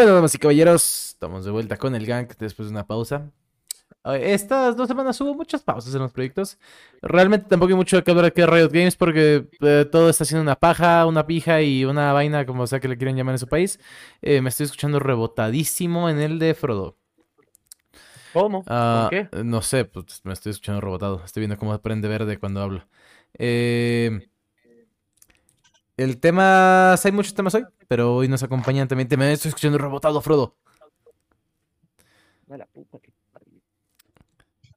bueno, damas y caballeros, estamos de vuelta con el gang después de una pausa. Estas dos semanas hubo muchas pausas en los proyectos. Realmente tampoco hay mucho que hablar aquí de Riot Games porque eh, todo está siendo una paja, una pija y una vaina, como sea que le quieran llamar en su país. Eh, me estoy escuchando rebotadísimo en el de Frodo. ¿Cómo? Ah, ¿Por qué? No sé, pues me estoy escuchando rebotado. Estoy viendo cómo prende verde cuando hablo. Eh, el tema, hay muchos temas hoy, pero hoy nos acompañan también. Te me estoy escuchando rebotado, Frodo.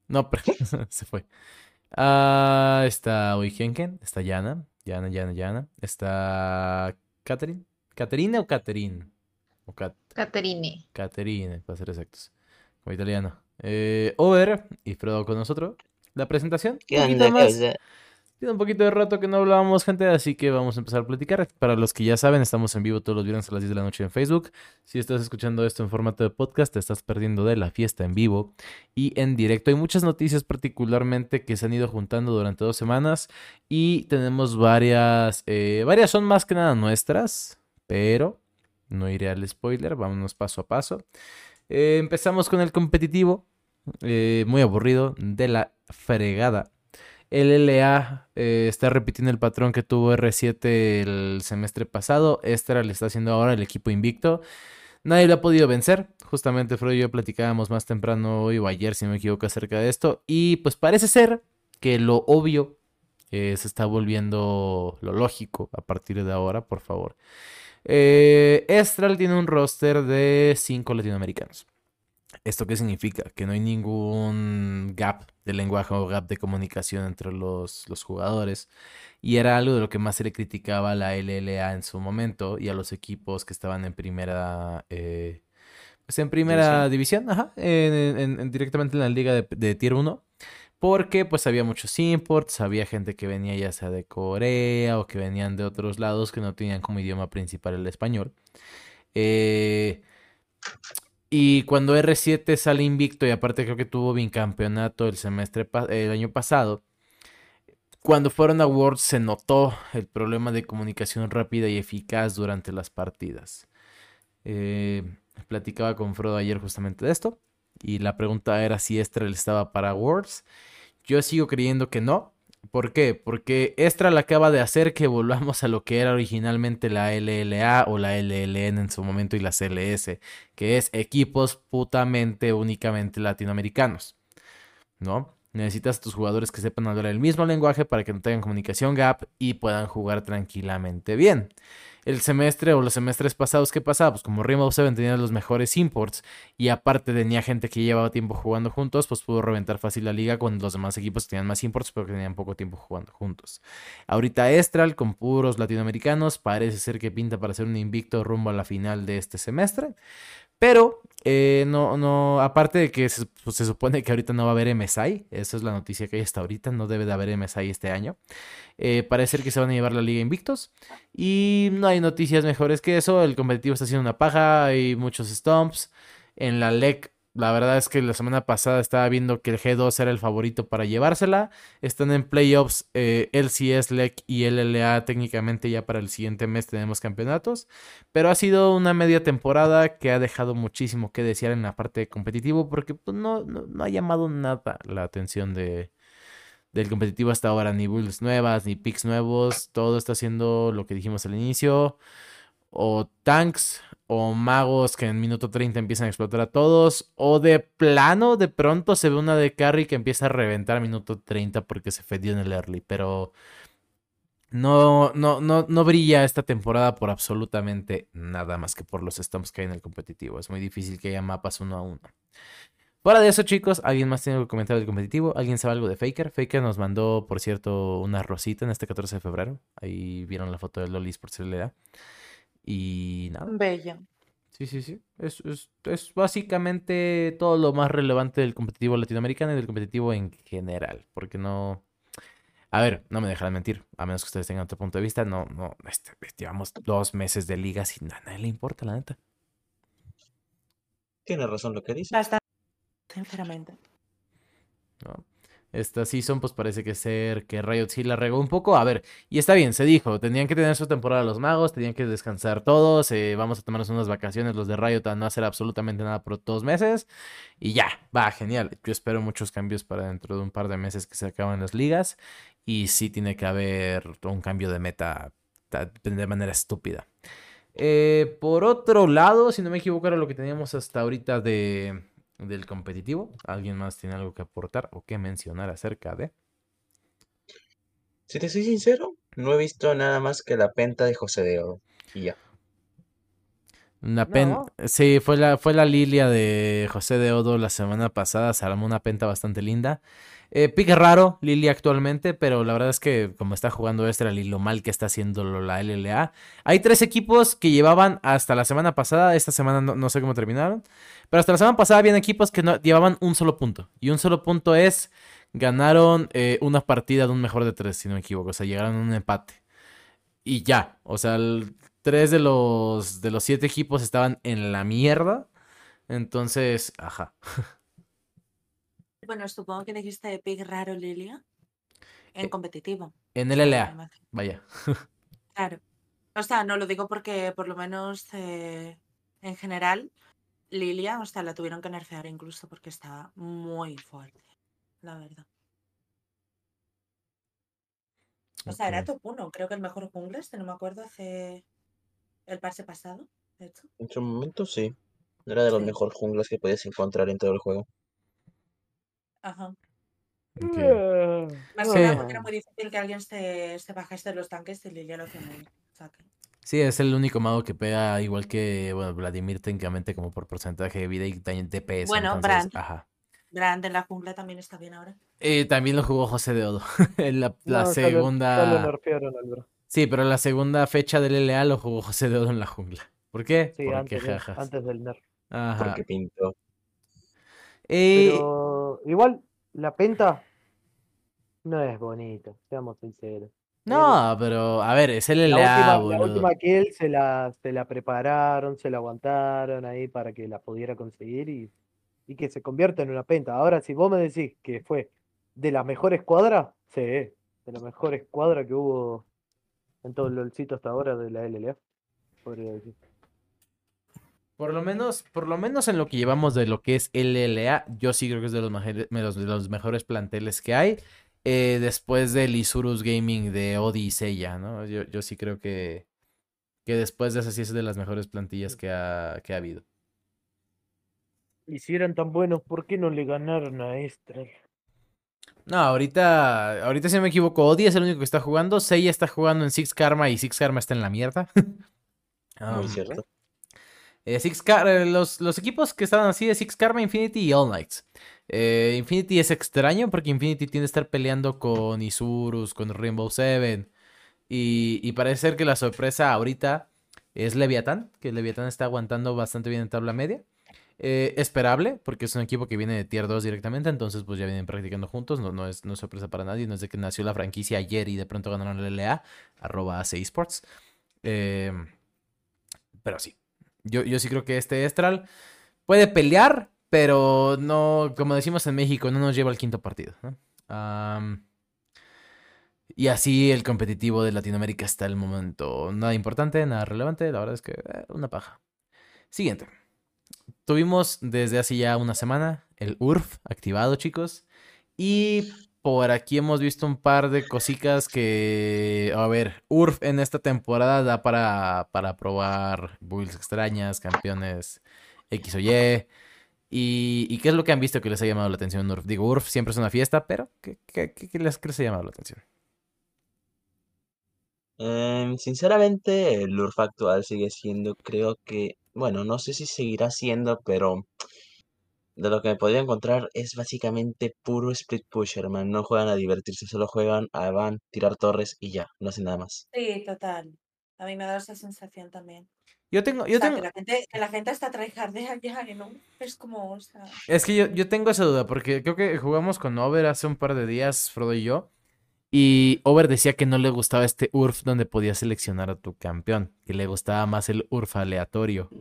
No, pero se fue. Ah, está Henken, está Yana, Yana, Yana, Yana. Está Catherine. ¿Caterina o Catherine? O Cat Caterine. Caterine, para ser exactos. Como italiano. Eh, Over y Frodo con nosotros. La presentación. ¿Qué un poquito más. Tiene un poquito de rato que no hablábamos, gente, así que vamos a empezar a platicar. Para los que ya saben, estamos en vivo todos los viernes a las 10 de la noche en Facebook. Si estás escuchando esto en formato de podcast, te estás perdiendo de la fiesta en vivo y en directo. Hay muchas noticias particularmente que se han ido juntando durante dos semanas y tenemos varias, eh, varias son más que nada nuestras, pero no iré al spoiler, vámonos paso a paso. Eh, empezamos con el competitivo, eh, muy aburrido, de la fregada. El LA eh, está repitiendo el patrón que tuvo R7 el semestre pasado. Extra le está haciendo ahora el equipo invicto. Nadie lo ha podido vencer. Justamente Freud y yo platicábamos más temprano hoy o ayer, si no me equivoco, acerca de esto. Y pues parece ser que lo obvio eh, se está volviendo lo lógico a partir de ahora, por favor. Eh, Estral tiene un roster de 5 latinoamericanos. ¿Esto qué significa? Que no hay ningún gap de lenguaje o gap de comunicación entre los, los jugadores. Y era algo de lo que más se le criticaba a la LLA en su momento y a los equipos que estaban en primera, eh, pues en primera división, ajá, en- en- en- directamente en la liga de, de Tier 1. Porque pues había muchos imports, había gente que venía ya sea de Corea o que venían de otros lados que no tenían como idioma principal el español. Eh, y cuando R7 sale invicto, y aparte creo que tuvo bicampeonato el semestre el año pasado, cuando fueron a Worlds se notó el problema de comunicación rápida y eficaz durante las partidas. Eh, platicaba con Frodo ayer justamente de esto, y la pregunta era si Estral estaba para Worlds. Yo sigo creyendo que no. ¿Por qué? Porque Estral acaba de hacer que volvamos a lo que era originalmente la LLA o la LLN en su momento y la CLS que es equipos putamente únicamente latinoamericanos, ¿no? Necesitas a tus jugadores que sepan hablar el mismo lenguaje para que no tengan comunicación gap y puedan jugar tranquilamente bien. El semestre o los semestres pasados, ¿qué pasaba? Pues como Rainbow Seven tenía los mejores imports y aparte tenía gente que llevaba tiempo jugando juntos, pues pudo reventar fácil la liga cuando los demás equipos tenían más imports pero que tenían poco tiempo jugando juntos. Ahorita Estral con puros latinoamericanos parece ser que pinta para ser un invicto rumbo a la final de este semestre. Pero eh, no, no, aparte de que se, pues, se supone que ahorita no va a haber MSI, esa es la noticia que hay hasta ahorita, no debe de haber MSI este año. Eh, parece que se van a llevar la liga invictos y no hay noticias mejores que eso. El competitivo está haciendo una paja, hay muchos stomps. En la LEC, la verdad es que la semana pasada estaba viendo que el G2 era el favorito para llevársela. Están en playoffs eh, LCS, LEC y LLA. Técnicamente ya para el siguiente mes tenemos campeonatos. Pero ha sido una media temporada que ha dejado muchísimo que desear en la parte competitivo porque pues, no, no, no ha llamado nada la atención de, del competitivo hasta ahora. Ni builds nuevas, ni picks nuevos. Todo está haciendo lo que dijimos al inicio. O tanks, o magos que en minuto 30 empiezan a explotar a todos. O de plano, de pronto se ve una de carry que empieza a reventar a minuto 30 porque se fedió en el early. Pero no, no, no, no brilla esta temporada por absolutamente nada más que por los stomps que hay en el competitivo. Es muy difícil que haya mapas uno a uno. Fuera de eso, chicos, ¿alguien más tiene que comentar del competitivo? ¿Alguien sabe algo de Faker? Faker nos mandó, por cierto, una rosita en este 14 de febrero. Ahí vieron la foto de Lolis por CLA. Y nada. Bella. Sí, sí, sí. Es, es, es básicamente todo lo más relevante del competitivo latinoamericano y del competitivo en general. Porque no. A ver, no me dejarán mentir. A menos que ustedes tengan otro punto de vista. No, no. Este, llevamos dos meses de liga sin a nadie le importa, la neta. Tiene razón lo que dice. Bastante. Sinceramente. ¿no? Esta season, pues parece que ser que Riot sí la regó un poco. A ver, y está bien, se dijo, tenían que tener su temporada los magos, tenían que descansar todos, eh, vamos a tomarnos unas vacaciones los de Riot a no hacer absolutamente nada por dos meses. Y ya, va, genial. Yo espero muchos cambios para dentro de un par de meses que se acaban las ligas. Y sí tiene que haber un cambio de meta de manera estúpida. Eh, por otro lado, si no me equivoco, era lo que teníamos hasta ahorita de del competitivo. ¿Alguien más tiene algo que aportar o que mencionar acerca de? Si te soy sincero, no he visto nada más que la penta de José de Odo. Y ya. Una penta. Sí, fue la, fue la lilia de José de Odo la semana pasada. Se armó una penta bastante linda. Eh, pique raro, Lili actualmente, pero la verdad es que como está jugando Estral y lo mal que está haciendo la LLA, hay tres equipos que llevaban hasta la semana pasada, esta semana no, sé cómo terminaron, pero hasta la semana pasada habían equipos que no, llevaban un solo punto. Y un solo punto es, ganaron eh, una partida de un mejor de tres, si no me equivoco, o sea, llegaron a un empate. Y ya, o sea, tres de los, de los siete equipos estaban en la mierda. Entonces, ajá. Bueno, supongo que dijiste Pig raro, Lilia. En eh, competitivo. En el LA. Vaya. Claro. O sea, no lo digo porque por lo menos eh, en general, Lilia, o sea, la tuvieron que nerfear incluso porque estaba muy fuerte, la verdad. O sea, era top 1, creo que el mejor jungla, este no me acuerdo, hace el parse pasado, de hecho. En su momento sí. Era de los mejores junglas que podías encontrar en todo el juego. Ajá. Eh, Más que nada porque era muy difícil que alguien se, se bajase de los tanques y Lilia lo hacía muy Sí, es el único mago que pega igual que bueno, Vladimir técnicamente como por porcentaje de vida y también DPS. Bueno, Brand. Ajá. Brand en la jungla también está bien ahora. Eh, también lo jugó José de Odo. en la, la segunda. Sí, pero la segunda fecha del LA lo jugó José de Odo en la jungla. ¿Por qué? Sí, antes, antes, del nerf. Ajá. Porque pintó. Pero igual, la penta no es bonita, seamos sinceros. No, pero a ver, es el LA, la última, que él se la, se la prepararon, se la aguantaron ahí para que la pudiera conseguir y, y que se convierta en una penta. Ahora, si vos me decís que fue de la mejor escuadra, sí, de la mejor escuadra que hubo en todo el sitio hasta ahora de la LLA, podría decir. Por lo menos, por lo menos en lo que llevamos de lo que es LLA, yo sí creo que es de los, de los mejores planteles que hay. Eh, después del Isurus Gaming de Odi y ¿no? Yo, yo sí creo que, que después de eso sí es de las mejores plantillas que ha, que ha habido. Y si eran tan buenos, ¿por qué no le ganaron a Estral? No, ahorita, ahorita si no me equivoco, Odi es el único que está jugando. Seiya está jugando en Six Karma y Six Karma está en la mierda. Muy cierto. Eh, eh, los, los, equipos que estaban así de Six Karma, Infinity y All Knights. Eh, Infinity es extraño porque Infinity tiene que estar peleando con Isurus, con Rainbow Seven. Y, y parece ser que la sorpresa ahorita es Leviathan, que Leviathan está aguantando bastante bien en tabla media. Esperable, porque es un equipo que viene de tier 2 directamente, entonces pues ya vienen practicando juntos, no, no, es, no sorpresa para nadie, no es de que nació la franquicia ayer y de pronto ganaron el LA, arroba AC Esports. pero sí, yo, yo sí creo que este Estral puede pelear, pero no, como decimos en México, no nos lleva al quinto partido. y así el competitivo de Latinoamérica está el momento. Nada importante, nada relevante, la verdad es que eh, una paja. Siguiente. Tuvimos desde hace ya una semana el URF activado, chicos. Y por aquí hemos visto un par de cositas que, a ver, URF en esta temporada da para, para probar builds extrañas, campeones X o Y. Y, qué es lo que han visto que les ha llamado la atención URF? Digo, URF siempre es una fiesta, pero ¿qué, les, ha llamado la atención? Em, sinceramente, el URF actual sigue siendo, creo que, bueno, no sé si seguirá siendo, pero de lo que me podría encontrar es básicamente puro split push, hermano. No juegan a divertirse, solo juegan a van, tirar torres y ya, no hacen nada más. Sí, total. A mí me da esa sensación también. Yo tengo, yo tengo... Que la gente, que la gente está tryhardea ya, ¿no? Es como, o sea... Es que yo, yo tengo esa duda, porque creo que jugamos con Over hace un par de días, Frodo y yo. Y Over decía que no le gustaba este URF donde podías seleccionar a tu campeón, que le gustaba más el URF aleatorio.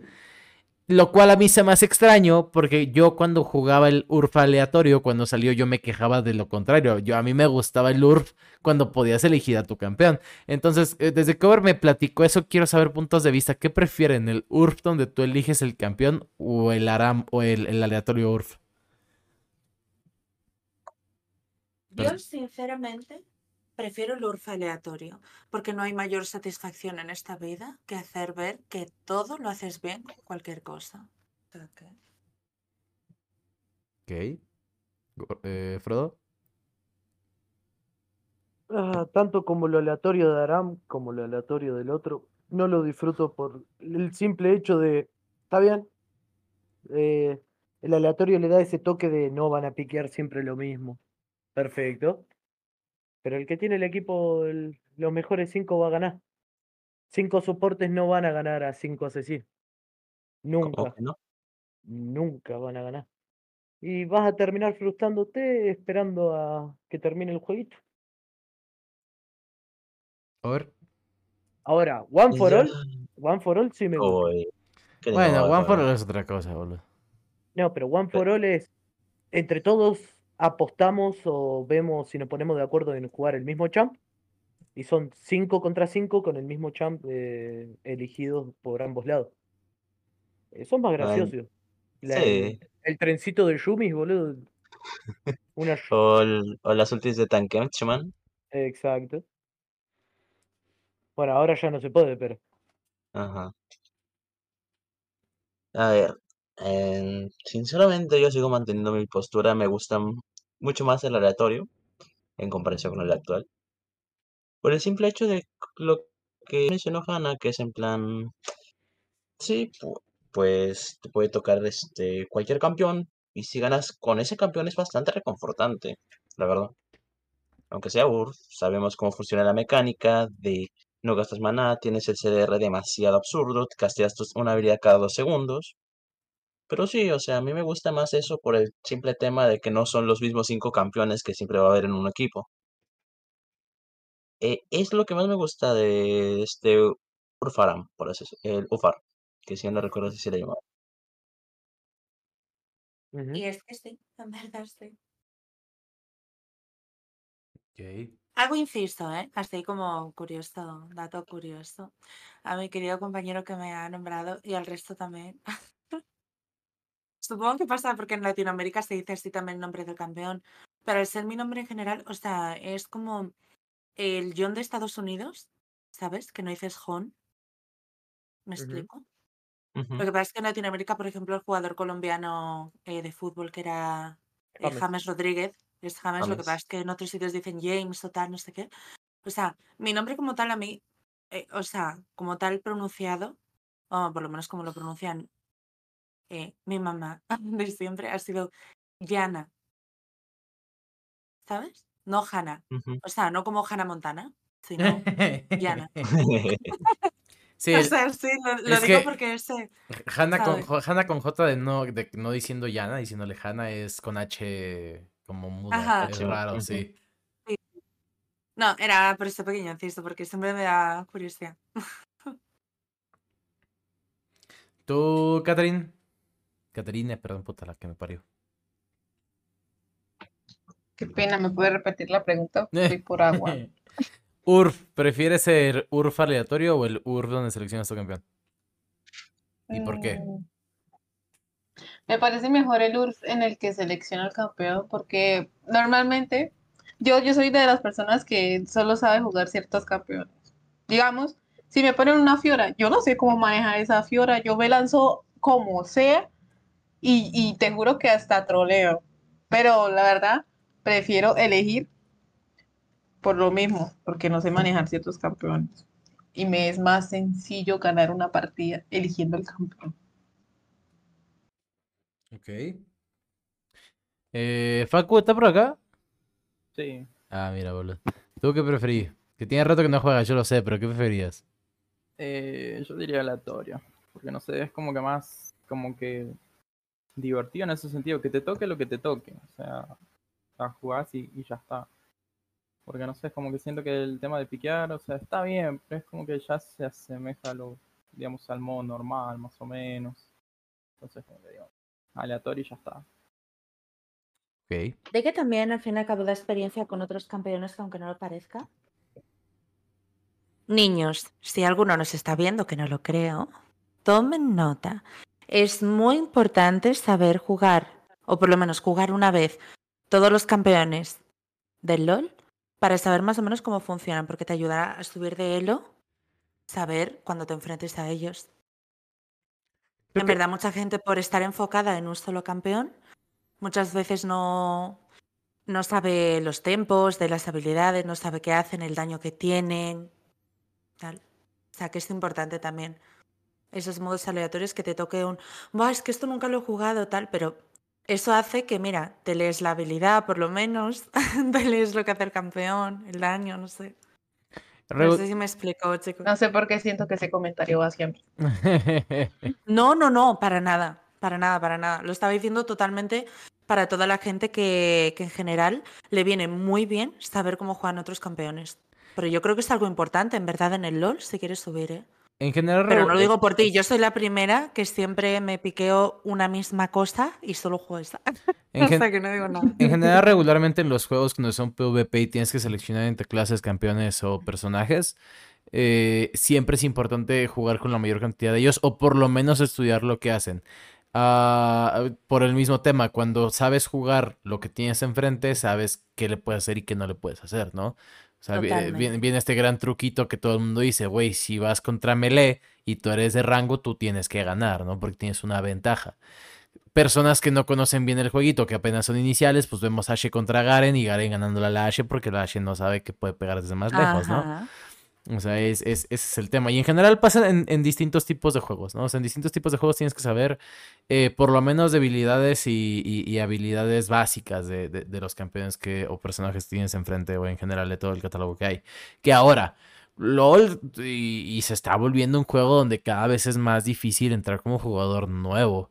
Lo cual a mí se me hace extraño porque yo cuando jugaba el URF aleatorio, cuando salió yo me quejaba de lo contrario. Yo a mí me gustaba el URF cuando podías elegir a tu campeón. Entonces, eh, desde que Over me platicó eso, quiero saber puntos de vista. ¿Qué prefieren? ¿El URF donde tú eliges el campeón o el ARAM o el, el aleatorio URF? Yo, sinceramente, prefiero el URF aleatorio, porque no hay mayor satisfacción en esta vida que hacer ver que todo lo haces bien con cualquier cosa. Ok. Go- eh, Frodo. Ah, tanto como lo aleatorio de Aram como lo aleatorio del otro, no lo disfruto por el simple hecho de, está bien, eh, el aleatorio le da ese toque de no van a piquear siempre lo mismo. Perfecto. Pero el que tiene el equipo, el- los mejores cinco va a ganar. Cinco soportes no van a ganar a cinco asesinos. ¿Cómo Nunca, que no? nunca van a ganar. Y vas a terminar frustrándote esperando a que termine el jueguito. Over. Ahora, One for. All, One for All sí me gusta. Bueno, One for All es otra cosa, boludo. No, pero One for All es entre todos apostamos o vemos si nos ponemos de acuerdo en jugar el mismo champ. Y son 5 contra 5 con el mismo champ eh, elegidos por ambos lados. Eso es más Ay, gracioso. La- sí. el, el trencito de Yumis, boludo. Una O, el- o las ultis de Tankemchman. Exacto. Bueno, ahora ya no se puede, pero. Ajá. A ver, em, sinceramente yo sigo manteniendo mi postura. Me gusta m- mucho más el aleatorio en comparación con el actual. Por el simple hecho de lo que mencionó Hannah, que es en plan, sí, pu- pues te puede tocar este cualquier campeón. Y si ganas con ese campeón es bastante reconfortante, la verdad. Aunque sea URF, sabemos cómo funciona la mecánica de no gastas maná, tienes el CDR demasiado absurdo, te casteas una habilidad cada dos segundos. Pero sí, o sea, a mí me gusta más eso por el simple tema de que no son los mismos cinco campeones que siempre va a haber en un equipo. Eh, es lo que más me gusta de este Urfaram, por así decirlo, el Ufar, que si no recuerdo si se le llamaba. Ujú. Y es que sí, en verdad sí. Ok. Hago inciso, ¿eh? Así como curioso, dato curioso. A mi querido compañero que me ha nombrado y al resto también. Supongo que pasa porque en Latinoamérica se dice así también el nombre del campeón. Pero al ser mi nombre en general, o sea, es como el John de Estados Unidos, ¿sabes? Que no dices John. ¿Me explico? Lo que pasa es que en Latinoamérica, por ejemplo, el jugador colombiano eh, de fútbol que era eh, James. James Rodríguez, es James, lo que pasa es que en otros sitios dicen James o tal, no sé qué. O sea, mi nombre como tal a mí, eh, o sea, como tal pronunciado, o por lo menos como lo pronuncian eh, mi mamá de siempre, ha sido Yana. ¿Sabes? No Hannah. O sea, no como Hannah Montana, sino Yana. Sí, O sea, sí, lo, digo que- porque ese. Hanna con, con J de no, de no diciendo Yana, diciéndole Hanna es con H como muda. Ajá. Es H, raro, sí. No, era por ese pequeño inciso, porque siempre me da curiosidad. ¿Tú, Catherine? Caterine, perdón, puta la que me parió. Qué pena, ¿me puede repetir la pregunta? Voy por agua. URF, ¿prefieres el URF aleatorio o el URF donde seleccionas tu campeón? ¿Y por qué? Mm, Me parece mejor el URF en el que selecciona el campeón porque normalmente yo, yo soy de las personas que solo sabe jugar ciertos campeones. Digamos, si me ponen una Fiora, yo no sé cómo manejar esa Fiora, yo me lanzo como sea y, y te juro que hasta troleo. Pero la verdad, prefiero elegir por lo mismo, porque no sé manejar ciertos campeones. Y me es más sencillo ganar una partida eligiendo el campeón. Ok. Eh, Facu, ¿está por acá? Sí. Ah, mira, boludo. ¿Tú qué preferís? Que tiene rato que no juegas, yo lo sé, pero ¿qué preferías? Eh, yo diría aleatorio. Porque no sé, es como que más, como que divertido en ese sentido. Que te toque lo que te toque. O sea, a jugás y, y ya está. Porque no sé, es como que siento que el tema de piquear, o sea, está bien, pero es como que ya se asemeja a lo, digamos, al modo normal, más o menos. Entonces, como que digo, aleatorio y ya está. Ok. De que también al fin y al cabo da experiencia con otros campeones que aunque no lo parezca. Niños, si alguno nos está viendo, que no lo creo, tomen nota. Es muy importante saber jugar, o por lo menos jugar una vez, todos los campeones del LOL para saber más o menos cómo funcionan, porque te ayudará a subir de elo, saber cuando te enfrentes a ellos. Creo En que- verdad, mucha gente por estar enfocada en un solo campeón, muchas veces no, no sabe los tempos de las habilidades, no sabe qué hacen, el daño que tienen. Tal. O sea, que es importante también. Esos modos aleatorios que te toque un, Buah, es que esto nunca lo he jugado, tal, pero eso hace que, mira, te lees la habilidad por lo menos, te lees lo que hace el campeón, el daño, no sé. No sé si me explico, chicos. No sé por qué siento que ese comentario va siempre. No, no, no, para nada, para nada, para nada. Lo estaba diciendo totalmente para toda la gente que, que en general le viene muy bien saber cómo juegan otros campeones. Pero yo creo que es algo importante, en verdad, en el LOL, si quieres subir, ¿eh? En general, Pero no lo digo por ti, yo soy la primera que siempre me piqueo una misma cosa y solo juego esa. en gen- que no digo nada. En general, regularmente en los juegos cuando son PvP y tienes que seleccionar entre clases, campeones o personajes, eh, siempre es importante jugar con la mayor cantidad de ellos o por lo menos estudiar lo que hacen. Ah, por el mismo tema, cuando sabes jugar lo que tienes enfrente, sabes qué le puedes hacer y qué no le puedes hacer, ¿no? O sea, viene, viene este gran truquito que todo el mundo dice, güey, si vas contra melee y tú eres de rango, tú tienes que ganar, ¿no? Porque tienes una ventaja personas que no conocen bien el jueguito, que apenas son iniciales, pues vemos Ashe contra Garen y Garen ganándole a la Ashe porque la Ashe no sabe que puede pegar desde más lejos, ¿no? O sea, es, es- ese es el tema. Y en general pasa en, en distintos tipos de juegos, ¿no? O sea, en distintos tipos de juegos tienes que saber eh, por lo menos debilidades y, y- habilidades básicas de, de- de los campeones que, o personajes que tienes enfrente o en general de todo el catálogo que hay. Que ahora, LOL y, y se está volviendo un juego donde cada vez es más difícil entrar como jugador nuevo.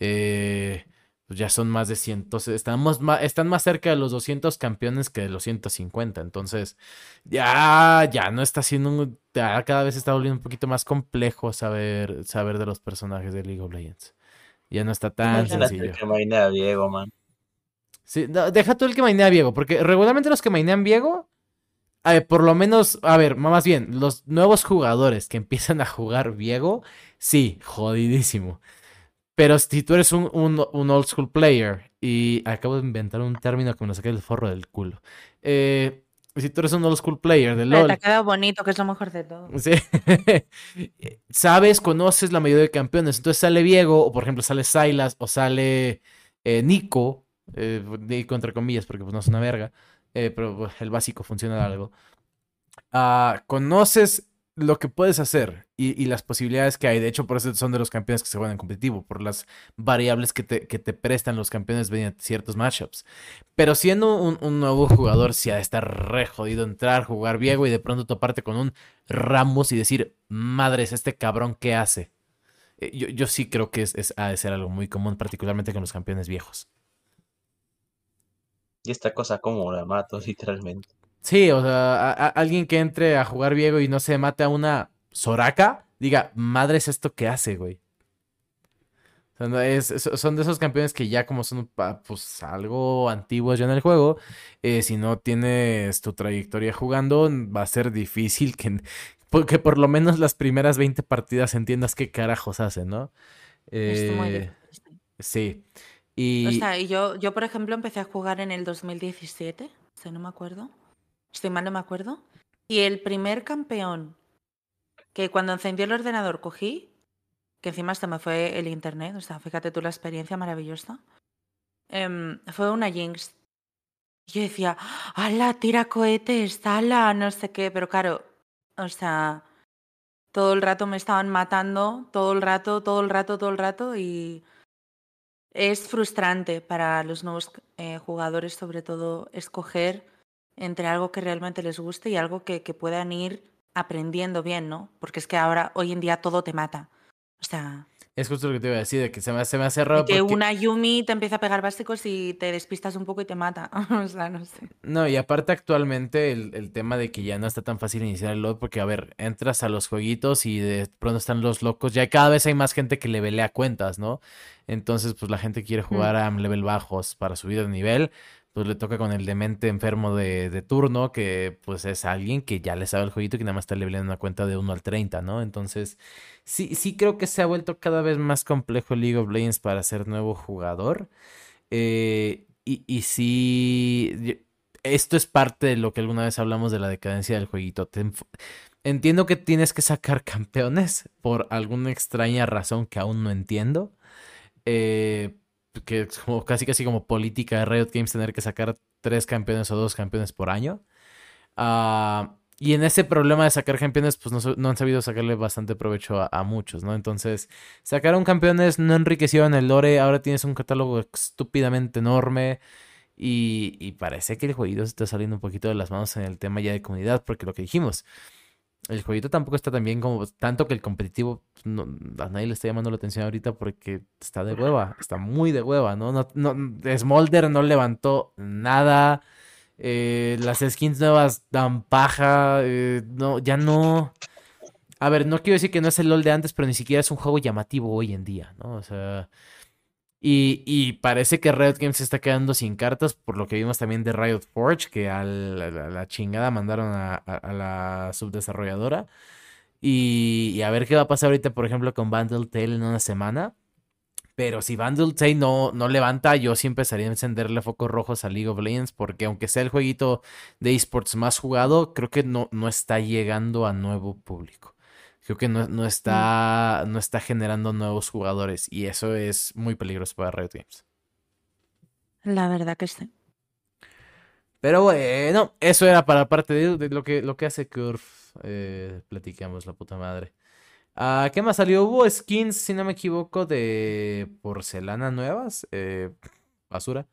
Eh, pues ya son más de 100, estamos ma- están más cerca de los 200 campeones que de los 150. Entonces, ya, ya no está siendo un- ya cada vez está volviendo un poquito más complejo saber, saber de los personajes de League of Legends. Ya no está tan sencillo. que mainea a Diego, man. Sí, no, deja tú el que mainea Viego, porque regularmente los que mainean Viego, a ver, por lo menos, a ver, más bien, los nuevos jugadores que empiezan a jugar Viego, sí, jodidísimo. Pero si tú eres un, un- un old school player, y acabo de inventar un término que me lo saqué del forro del culo. Eh, si tú eres un old school player de Pero LOL, te ha quedado bonito, que es lo mejor de todo. Sí. Sabes, conoces la mayoría de campeones. Entonces sale Viego, o por ejemplo sale Silas, o sale eh, Nico, eh, Nico entre comillas, porque pues no es una verga, eh, pero pues, el básico funciona de algo. Ah, conoces lo que puedes hacer y, las posibilidades que hay. De hecho, por eso son de los campeones que se juegan en competitivo, por las variables que te, que te prestan los campeones mediante ciertos matchups. Pero siendo un, nuevo jugador, si ha de estar re jodido entrar, jugar Viego y de pronto toparte con un Ramos y decir, madres, este cabrón, ¿qué hace? Eh, Yo, yo sí creo que es, es- ha de ser algo muy común, particularmente con los campeones viejos. Y esta cosa como la mato, literalmente. Sí, o sea, a- a- alguien que entre a jugar Viego y no se mate a una Soraka, diga, madres, ¿esto qué hace, güey? O sea, no es- es- son de esos campeones que ya como son pues algo antiguos ya en el juego, eh, si no tienes tu trayectoria jugando, va a ser difícil que, porque por lo menos las primeras 20 partidas entiendas qué carajos hacen, ¿no? Es Eh, sí. O Y sea, y yo, yo, por ejemplo, empecé a jugar en el 2017, si no me acuerdo. Estoy mal, no me acuerdo. Y el primer campeón que cuando encendió el ordenador cogí, que encima se me fue el internet, o sea, fíjate tú la experiencia maravillosa, em, fue una Jinx. Yo decía, ¡Hala, tira cohetes! ¡Hala! No sé qué, pero claro, o sea, todo el rato me estaban matando, todo el rato, todo el rato, todo el rato, y es frustrante para los nuevos eh, jugadores, sobre todo, escoger entre algo que realmente les guste y algo que, que puedan ir aprendiendo bien, ¿no? Porque es que ahora, hoy en día, todo te mata. O sea, Es justo lo que te iba a decir, de que se me, se me hace raro que porque... una Yumi te empieza a pegar básicos y te despistas un poco y te mata. O sea, no sé. No, y aparte actualmente el, el tema de que ya no está tan fácil iniciar el LoL porque, a ver, entras a los jueguitos y de pronto están los locos, ya cada vez hay más gente que le velea cuentas, ¿no? Entonces, pues la gente quiere jugar a level bajos para subir de nivel, pues le toca con el demente enfermo de, de turno, que pues es alguien que ya le sabe el jueguito y que nada más está leveleando una cuenta de 1 al 30, ¿no? Entonces, sí, sí creo que se ha vuelto cada vez más complejo League of Legends para ser nuevo jugador. Eh, y, y sí, esto es parte de lo que alguna vez hablamos de la decadencia del jueguito. Entiendo que tienes que sacar campeones por alguna extraña razón que aún no entiendo. Eh, que es como casi casi como política de Riot Games tener que sacar tres campeones o dos campeones por año. Ah, y en ese problema de sacar campeones, pues no, han sabido sacarle bastante provecho a, a muchos, ¿no? Entonces, sacaron campeones, no enriquecieron el lore, ahora tienes un catálogo estúpidamente enorme. Y, y parece que el jueguito se está saliendo un poquito de las manos en el tema ya de comunidad, porque lo que dijimos, el jueguito tampoco está tan bien como tanto que el competitivo pues, no- a nadie le está llamando la atención ahorita porque está de hueva, está muy de hueva, ¿no? No, no, Smolder no levantó nada. eh, las skins nuevas dan paja. eh, no, ya no. A ver, no quiero decir que no es el LOL de antes, pero ni siquiera es un juego llamativo hoy en día, ¿no? O sea. Y, parece que Riot Games se está quedando sin cartas, por lo que vimos también de Riot Forge, que a la, chingada mandaron a, a- a la subdesarrolladora. Y, y a ver qué va a pasar ahorita, por ejemplo, con Bundle Tale en una semana. Pero si Bundle Tale no, no levanta, yo sí empezaría a encenderle focos rojos a League of Legends, porque aunque sea el jueguito de esports más jugado, creo que no, no está llegando a nuevo público. Creo que no, no está, no está generando nuevos jugadores y eso es muy peligroso para Riot Games. La verdad que sí. Pero bueno, eso era para parte de, de lo que, lo que hace Curve. Eh, platicamos la puta madre. Ah, ¿qué más salió? Hubo skins, si no me equivoco, de porcelana nuevas. eh, basura.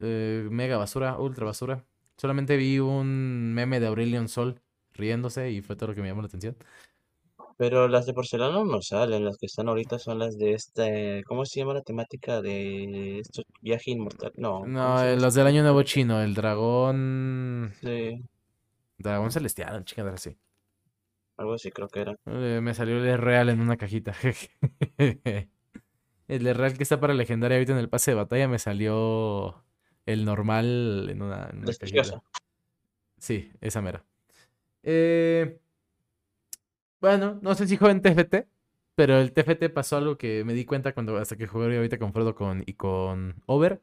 Eh, mega basura, ultra basura. Solamente vi un meme de Aurelion Sol riéndose y fue todo lo que me llamó la atención. Pero las de porcelana no salen, las que están ahorita son las de este, ¿cómo se llama la temática de estos viaje inmortal? No, ¿cómo No, eh, los del Año Nuevo? Chino, el dragón. Sí, Dragón celestial, chingadera así. algo así creo que era. Eh, me salió el real en una cajita. El real que está para legendaria ahorita en el pase de batalla me salió el normal en una, en una Prestigiosa. cajita. Sí, esa mera. Eh, bueno, no sé si juega en TFT, pero el TFT pasó algo que me di cuenta cuando hasta que jugué ahorita con Frodo con, y con Over.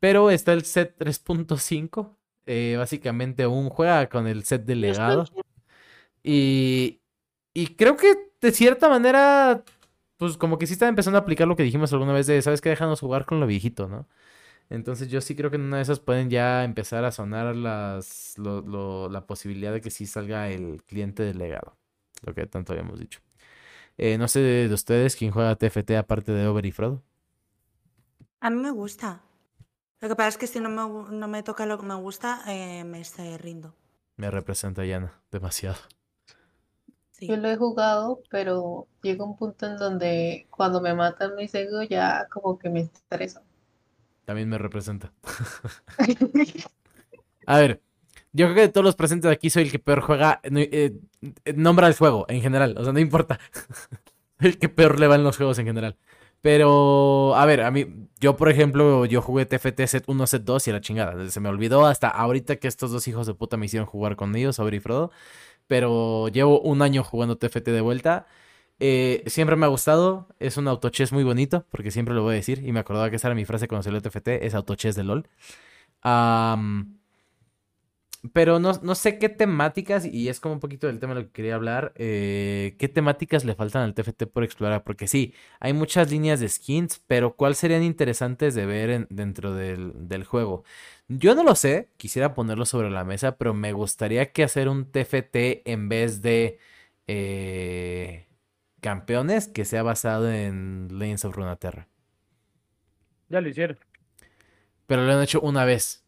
Pero está el set 3.5. eh, básicamente un juega con el set de legado. Y, y creo que de cierta manera, pues como que sí está empezando a aplicar lo que dijimos alguna vez de, ¿sabes qué? Déjanos jugar con lo viejito, ¿no? Entonces yo sí creo que en una de esas pueden ya empezar a sonar las, lo- lo- la posibilidad de que sí salga el cliente del legado. Lo que tanto habíamos dicho. Eh, no sé de ustedes quién juega TFT aparte de Over y Frodo. A mí me gusta. Lo que pasa es que si no me, no me toca lo que me gusta, eh, me se rindo. Me representa Yana demasiado. Sí. Yo lo he jugado, pero llega un punto en donde cuando me matan mi ego ya como que me estreso. También me representa. A ver, yo creo que de todos los presentes aquí soy el que peor juega. eh, eh, nombra el juego en general, o sea, no importa. el que peor le va en los juegos en general. Pero, a ver, a mí, yo por ejemplo, yo jugué TFT set 1, set 2 y la chingada. Se me olvidó hasta ahorita que estos dos hijos de puta me hicieron jugar con ellos, Aubrey y Frodo. Pero llevo un año jugando TFT de vuelta. Eh, siempre me ha gustado. Es un autochess muy bonito, porque siempre lo voy a decir. Y me acordaba que esa era mi frase cuando salió TFT: es autochess de LOL. Am, pero no, no sé qué temáticas, y es como un poquito del tema de lo que quería hablar, eh, qué temáticas le faltan al TFT por explorar, porque sí, hay muchas líneas de skins, pero ¿cuáles serían interesantes de ver en- dentro del, del juego? Yo no lo sé, quisiera ponerlo sobre la mesa, pero me gustaría que hacer un TFT en vez de eh, campeones que sea basado en Legends of Runeterra. Ya lo hicieron. Pero lo han hecho una vez.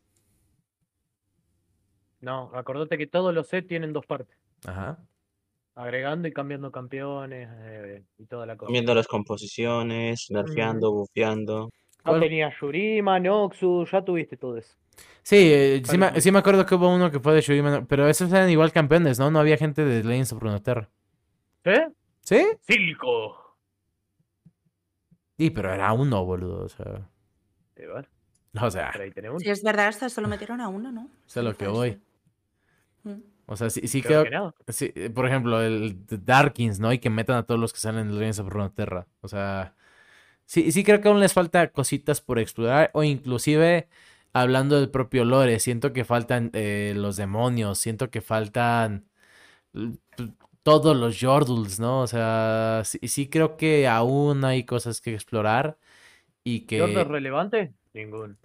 No, acordate que todos los sets tienen dos partes. Ajá. Agregando y cambiando campeones eh, y toda la cosa. Cambiando las composiciones, nerfeando, bufeando. No tenía Yurima, Noxus, ya tuviste todo eso. Sí, eh, sí, me, Parece- sí me acuerdo que hubo uno que fue de Shurima, ¿no? pero esos eran igual campeones, ¿no? No había gente de Legends of Runeterra. ¿Eh? ¿Sí? Silco. Sí, pero era uno, boludo, o sea... Bueno, O sea, pero ahí es verdad, hasta solo metieron a uno, ¿no? es a lo que voy. O sea, sí, sí creo... que. Sí, eh, por ejemplo, el Darkins, ¿no? Y que metan a todos los que salen en Legends of Runeterra. O sea, sí, sí creo que aún les falta cositas por explorar. O inclusive, hablando del propio lore, siento que faltan eh, los demonios. Siento que faltan todos los Yordles, ¿no? O sea, sí, sí creo que aún hay cosas que explorar. Y que... ¿Jordan relevante? Ningún.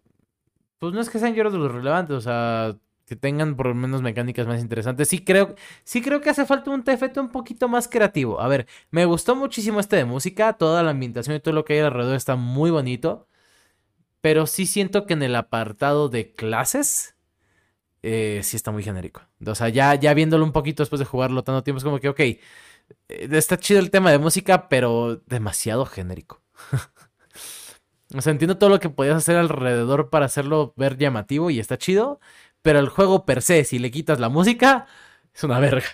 Pues no es que sean Yordles relevantes, o sea, que tengan por lo menos mecánicas más interesantes. Sí creo, sí creo que hace falta un TFT un poquito más creativo. A ver, me gustó muchísimo este de música, toda la ambientación y todo lo que hay alrededor está muy bonito. Pero sí siento que en el apartado de clases, eh, sí está muy genérico. O sea, ya, ya viéndolo un poquito después de jugarlo tanto tiempo, es como que, ok, eh, está chido el tema de música, pero demasiado genérico. O sea, entiendo todo lo que podías hacer alrededor para hacerlo ver llamativo y está chido, pero el juego per se, si le quitas la música, es una verga.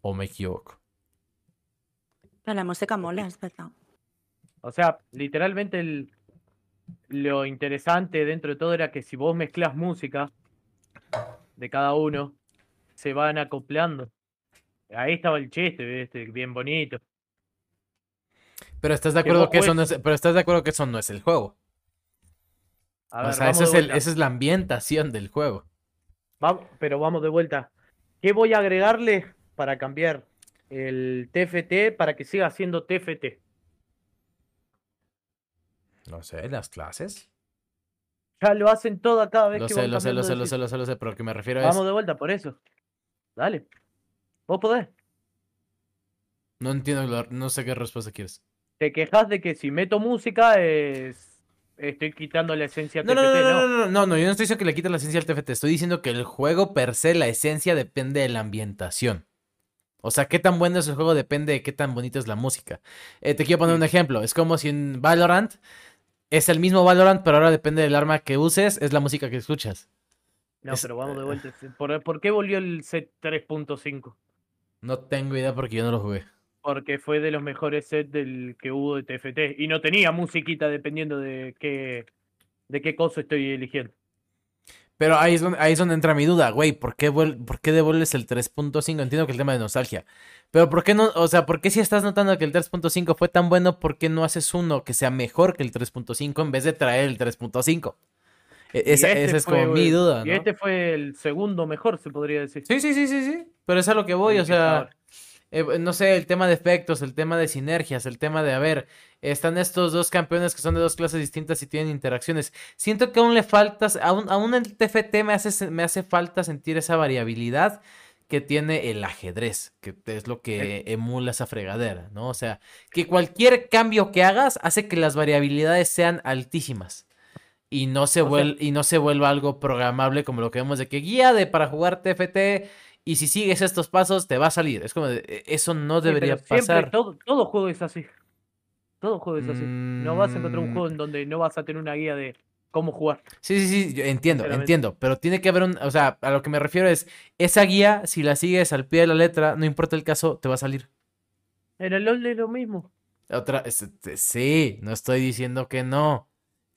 ¿O me equivoco? Pero la música mola, es verdad. O sea, literalmente el, lo interesante dentro de todo era que si vos mezclas música de cada uno, se van acoplando. Ahí estaba el chiste, ¿viste? bien bonito. Pero estás de acuerdo que eso no es, pero estás de acuerdo que eso no es el juego. A o ver, sea, eso es el- esa es la ambientación del juego. Pero vamos de vuelta. ¿Qué voy a agregarle para cambiar el TFT para que siga siendo TFT? No sé, las clases. Ya lo hacen todo cada vez Lo que sé, lo sé, lo sé, lo sé, lo sé, lo sé, pero lo que me refiero es. Vamos de vuelta por eso. Dale. Vos podés. No entiendo, no sé qué respuesta quieres. Te quejas de que si meto música es estoy quitando la esencia No, no, TFT, no, no, no. no, no, no, yo no estoy diciendo que le quite la esencia al TFT, estoy diciendo que el juego per se, la esencia depende de la ambientación. O sea, qué tan bueno es el juego depende de qué tan bonita es la música. Eh, te quiero poner un ejemplo, es como si en Valorant es el mismo Valorant, pero ahora depende del arma que uses, es la música que escuchas. No, Es- pero vamos de vuelta. ¿Por, por qué volvió el set 3.5? No tengo idea porque yo no lo jugué. Porque fue de los mejores sets del que hubo de TFT. Y no tenía musiquita dependiendo de qué, de qué cosa estoy eligiendo. Pero ahí es donde, ahí es donde entra mi duda, güey, ¿por qué, ¿por qué devuelves el 3.5? Entiendo que el tema de nostalgia. Pero ¿por qué no? O sea, ¿por qué si estás notando que el 3.5 fue tan bueno, ¿por qué no haces uno que sea mejor que el 3.5 en vez de traer el 3.5? E- Y Esa, este esa es fue, como mi duda, Y ¿no? este fue el segundo mejor, se podría decir. Sí, sí, sí, sí, sí. Pero es a lo que voy, o sea. Eh, no sé, el tema de efectos, el tema de sinergias, el tema de, a ver, están estos dos campeones que son de dos clases distintas y tienen interacciones. Siento que aún le faltas, aún, aún el TFT me hace, me hace falta sentir esa variabilidad que tiene el ajedrez, que es lo que emula esa fregadera, ¿no? O sea, que cualquier cambio que hagas hace que las variabilidades sean altísimas. Y no se, sea- vuel- y no se vuelva algo programable como lo que vemos de que guía de para jugar TFT y si sigues estos pasos te va a salir. Es como, de, "E- eso no Sí, debería siempre pasar. Todo, todo juego es así. Todo juego es así. No vas a encontrar un Mm. juego en donde no vas a tener una guía de cómo jugar. Sí, sí, sí, yo entiendo, entiendo, pero tiene que haber un, o sea, a lo que me refiero es, esa guía, si la sigues al pie de la letra, no importa el caso, te va a salir. En el LoL es lo mismo. Otra, es- te- sí, no estoy diciendo que no,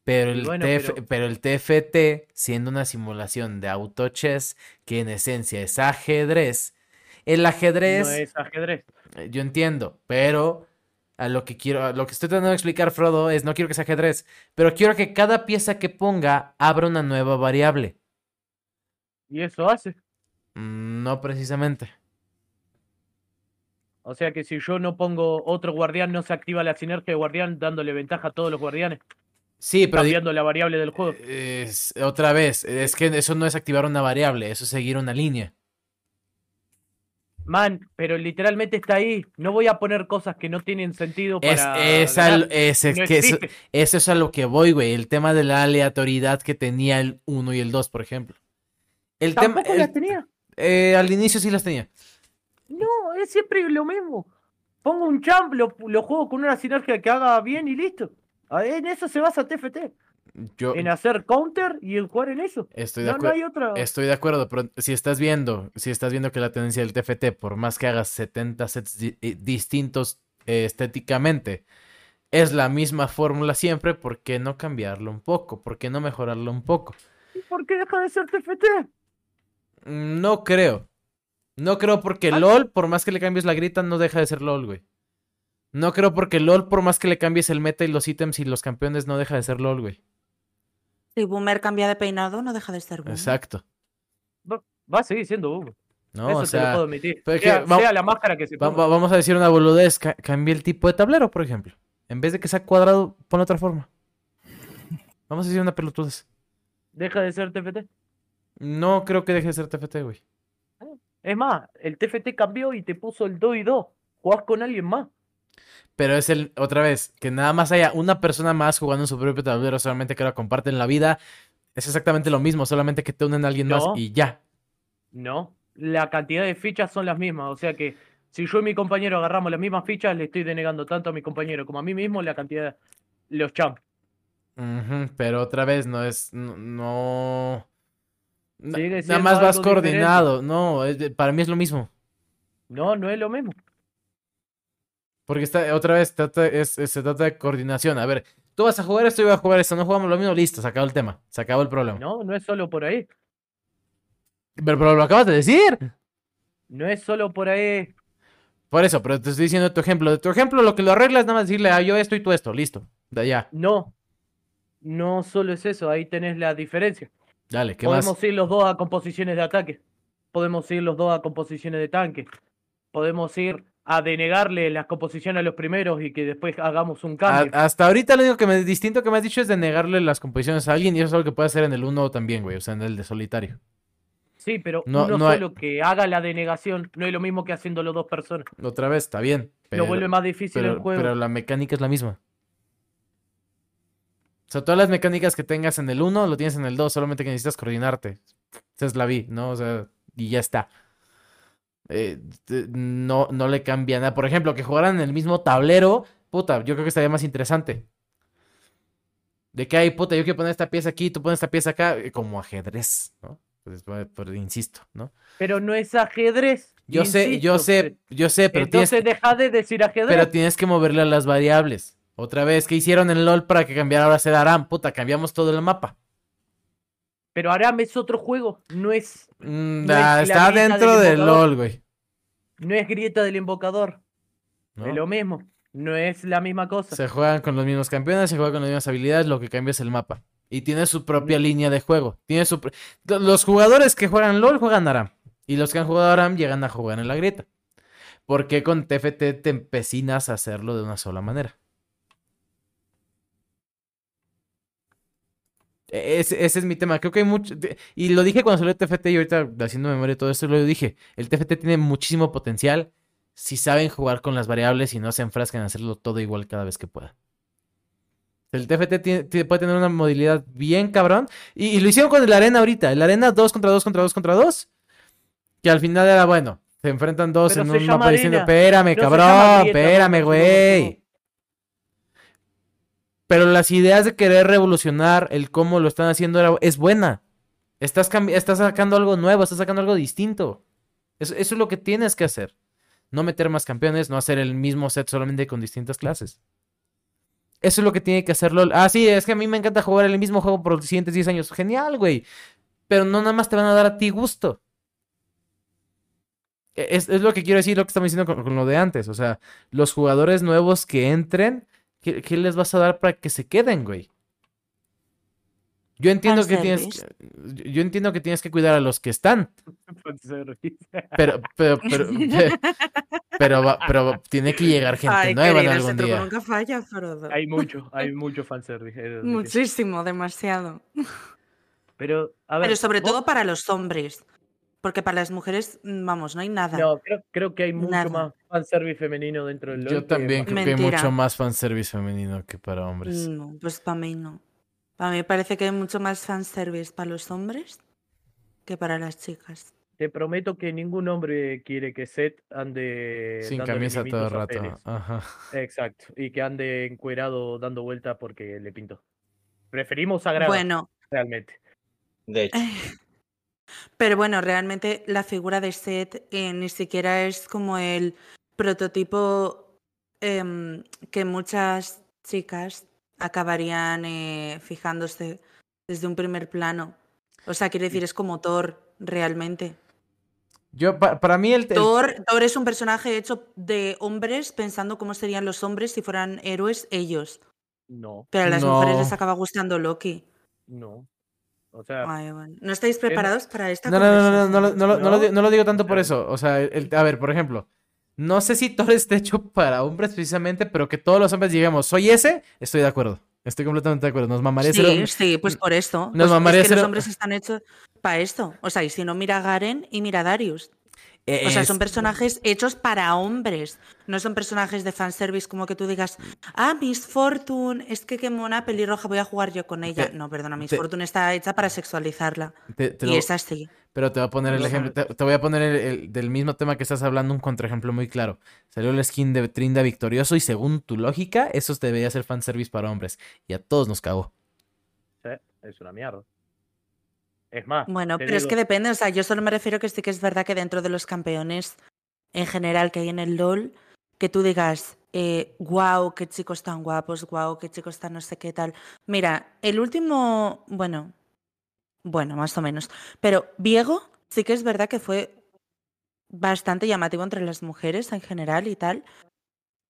pero el, bueno, TF pero- pero el TFT, siendo una simulación de auto chess, que en esencia es ajedrez, el ajedrez... No es ajedrez. Eh, Yo entiendo, pero a lo que quiero, a lo que estoy tratando de explicar, Frodo, es no quiero que sea ajedrez, pero quiero que cada pieza que ponga abra una nueva variable. Y eso hace. Mm, No precisamente. O sea que si yo no pongo otro guardián, no se activa la sinergia de guardián dándole ventaja a todos los guardianes, Sí, pero cambiando la variable del juego. es, otra vez, es que eso no es activar una variable, eso es seguir una línea. Man, pero literalmente está ahí. No voy a poner cosas que no tienen sentido para. es, al- es- es No que eso, es a lo que voy, güey. El tema de la aleatoriedad que tenía el 1 y el 2, por ejemplo. El tema, Tampoco el- la tenía. Eh, al inicio sí las tenía. No, es siempre lo mismo. Pongo un champ, lo, lo juego con una sinergia que haga bien y listo. Ah, En eso se basa TFT. Yo En hacer counter y en jugar en eso. estoy de No, no hay otra. Estoy de acuerdo, pero si estás viendo, si estás viendo que la tendencia del TFT, por más que hagas 70 sets di- eh, distintos eh, estéticamente, es la misma fórmula siempre, ¿por qué no cambiarlo un poco? ¿Por qué no mejorarlo un poco? ¿Y por qué deja de ser TFT? Mm, No creo. No creo porque Ah. LOL, por más que le cambies la grita, no deja de ser LOL, güey. No creo porque LOL, por más que le cambies el meta y los ítems y los campeones, no deja de ser LOL, güey. Si Boomer cambia de peinado, no deja de ser Boomer. Exacto. Va, va a seguir siendo Hugo. ¿No? eso o te lo puedo admitir. pero es Sea, que va- sea la máscara que se Va- ponga. va- vamos a decir una boludez. ca- cambia el tipo de tablero, por ejemplo. En vez de que sea cuadrado, pon otra forma. Vamos a decir una pelotudez. Deja de ser TFT. No creo que deje de ser TFT, güey. Es más, el TFT cambió y te puso el 2 y 2. Jugás con alguien más. Pero es el, otra vez, que nada más haya una persona más jugando en su propio tablero, solamente que lo comparten la vida. Es exactamente lo mismo, solamente que te unen a alguien más y ya. No. La cantidad de fichas son las mismas. O sea que si yo y mi compañero agarramos las mismas fichas, le estoy denegando tanto a mi compañero como a mí mismo la cantidad de los champs. Pero otra vez, no es. No. no- nada más vas coordinado. No, es para mí es lo mismo. No, no es lo mismo. Porque está, otra vez, trata- es- es- se trata de coordinación. A ver, tú vas a jugar esto, yo voy a jugar esto. No jugamos lo mismo, listo, se acabó el tema. Se acabó el problema. No, no es solo por ahí. Pero, pero lo acabas de decir. No es solo por ahí. Por eso, pero te estoy diciendo tu ejemplo. De tu ejemplo, lo que lo arreglas, nada más decirle, ah, yo esto y tú esto, listo. De allá. No. No solo es eso, ahí tenés la diferencia. Dale, ¿qué Podemos más? ir los dos a composiciones de ataque. Podemos ir los dos a composiciones de tanque. Podemos ir a denegarle las composiciones a los primeros y que después hagamos un A- cambio. hasta ahorita lo único que me, distinto que me has dicho es de negarle las composiciones a alguien y eso es algo que puede hacer en el 1 también, güey, o sea, en el de solitario. Sí, pero no- uno no hay- solo que haga la denegación no es lo mismo que haciéndolo dos personas. Otra vez, está bien. Pero, lo vuelve más difícil el juego. pero la mecánica es la misma. O sea, todas las mecánicas que tengas en el 1 lo tienes en el 2, solamente que necesitas coordinarte. Esa es la vi, ¿no? O sea, y ya está. Eh, no, no le cambia nada. Por ejemplo, que jugaran en el mismo tablero, puta, yo creo que estaría más interesante. De que hay, puta, yo quiero poner esta pieza aquí, tú pones esta pieza acá, eh, como ajedrez, ¿no? Pues, insisto, ¿no? Pero no es ajedrez. Yo sé, yo sé, yo sé, pero tienes, Entonces deja de decir ajedrez. pero tienes que moverle a las variables. Otra vez, ¿qué hicieron en LOL para que cambiara ahora a ser Aram? Puta, cambiamos todo el mapa. Pero Aram es otro juego, no es, Mm, No es ah, está dentro del. LOL, güey. no es grieta del invocador. ¿no? Es lo mismo. No es la misma cosa. Se juegan con los mismos campeones, se juega con las mismas habilidades, lo que cambia es el mapa. Y tiene su propia línea de juego. Tiene su... Los jugadores que juegan LOL juegan Aram. Y los que han jugado Aram llegan a jugar en la grieta. ¿Por qué con TFT te empecinas a hacerlo de una sola manera? Ese, ese es mi tema. Creo que hay mucho. Y lo dije cuando salió TFT y ahorita haciendo memoria de todo esto, lo dije. El TFT tiene muchísimo potencial si saben jugar con las variables y no se enfrascan en hacerlo todo igual cada vez que pueda. El TFT tiene- tiene- puede tener una modalidad bien cabrón. Y, y lo hicieron con el Arena ahorita. El Arena 2 contra 2 contra 2 contra 2. Que al final era bueno. Se enfrentan dos Pero en un mapa diciendo, espérame, cabrón, espérame, güey. Pero las ideas de querer revolucionar el cómo lo están haciendo es buena. Estás, estás sacando algo nuevo, estás sacando algo distinto. Eso, es lo que tienes que hacer. No meter más campeones, no hacer el mismo set solamente con distintas clases. Eso es lo que tiene que hacer LOL. Ah, sí, es que a mí me encanta jugar el mismo juego por los siguientes 10 años. Genial, güey. Pero no nada más te van a dar a ti gusto. E- Es, lo que quiero decir, lo que estamos diciendo con lo de antes. O sea, los jugadores nuevos que entren, ¿qué, qué les vas a dar para que se queden, güey? Yo entiendo que tienes, Fanservice. yo entiendo que tienes que cuidar a los que están, pero, pero, pero, pero, tiene que llegar gente Ay, nueva en querida, algún día. nunca falla, Frodo. hay mucho, hay mucho fanservice. Muchísimo, demasiado. Pero, a ver. Pero sobre vos- todo para los hombres. Porque para las mujeres, mm, vamos, no hay nada. No, creo, creo que hay mucho Nada. más fanservice femenino dentro del LoL. Yo también creo que hay Mentira. mucho más fanservice femenino que para hombres. No, pues para mí no. Para mí parece que hay mucho más fanservice para los hombres que para las chicas. te prometo que ningún hombre quiere que Seth ande Sin camisa todo el rato. Ajá. Exacto. Y que ande encuerado dando vueltas porque le pintó. Preferimos a Grava, Bueno, realmente. De hecho, pero bueno, realmente la figura de Seth eh, ni siquiera es como el prototipo em, que muchas chicas acabarían eh, fijándose desde un primer plano. O sea, quiero decir, es como Thor, realmente. Yo, pa- para mí, el, Thor, Thor es un personaje hecho de hombres pensando cómo serían los hombres si fueran héroes ellos. No, Pero a las mujeres les acaba gustando Loki. no. O sea, Ay, bueno. ¿No estáis preparados para esta No, no, no, no, no, no, lo- conversación? no no lo ¿No? lo digo tanto por eso. O sea, el- a ver, por ejemplo, no sé si Thor esté hecho para hombres precisamente, pero que todos los hombres digamos, soy ese, estoy de acuerdo. Estoy completamente de acuerdo. Nos mamaría ser Sí, sí, pues por esto. Nos Pues mamaría es que los hombres están hechos para esto. O sea, y si no, mira a Garen y mira a Darius. Eh, O sea, son es- personajes hechos para hombres. No son personajes de fanservice como que tú digas, ah, Miss Fortune, es que qué mona pelirroja, voy a jugar yo con ella. Te- no, perdona, Miss te- Fortune está hecha para sexualizarla. te- te y lo- es así. Pero te voy a poner el ejemplo, te, te voy a poner el, el- del mismo tema que estás hablando, un contraejemplo muy claro. Salió el skin de Trinda victorioso y según tu lógica, eso debería ser fanservice para hombres. Y a todos nos cagó. sí, es una mierda. Es más, Bueno, pero es que depende. O sea, yo solo me refiero que sí que es verdad que dentro de los campeones en general que hay en el LOL, que tú digas, eh, wow, qué chicos tan guapos, wow, qué chicos tan no sé qué tal. Mira, el último, bueno, bueno, más o menos. Pero Viego sí que es verdad que fue bastante llamativo entre las mujeres en general y tal.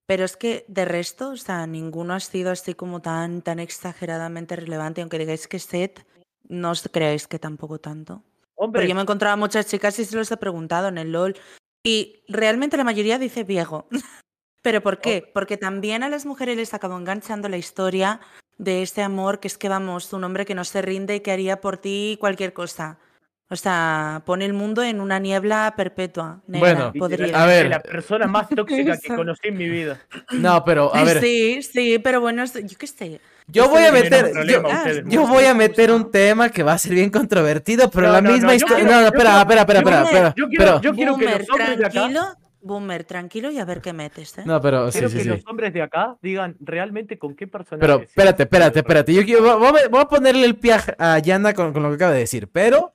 Pero es que de resto, o sea, ninguno ha sido así como tan, tan exageradamente relevante, aunque digáis que Seth, no os creáis que tampoco tanto. Hombre, Pero yo me he encontrado a muchas chicas y se los he preguntado en el LOL. Y realmente la mayoría dice viejo. ¿Pero por qué? Porque también a las mujeres les acabó enganchando la historia de este amor que es que vamos, un hombre que no se rinde y que haría por ti cualquier cosa. O sea, pone el mundo en una niebla perpetua. Negra, Bueno, podrida. a ver. la persona más tóxica que conocí en mi vida. No, pero a ver, Sí, sí, pero bueno, yo qué sé. Yo voy a meter, yo, ustedes, yo muchachos. voy a meter un tema que va a ser bien controvertido, pero No, la no, misma no, historia. No, no, espera, espera, espera, espera, yo espera. Yo quiero, pero- yo quiero que los hombres de acá, tranquilo, Boomer, tranquilo y a ver qué metes, ¿eh? No, pero sí, quiero sí, que sí. los hombres de acá digan realmente con qué personaje. Pero espérate, espérate, espérate. Yo quiero, voy a, voy a ponerle el pie a Yana con, con lo que acaba de decir, pero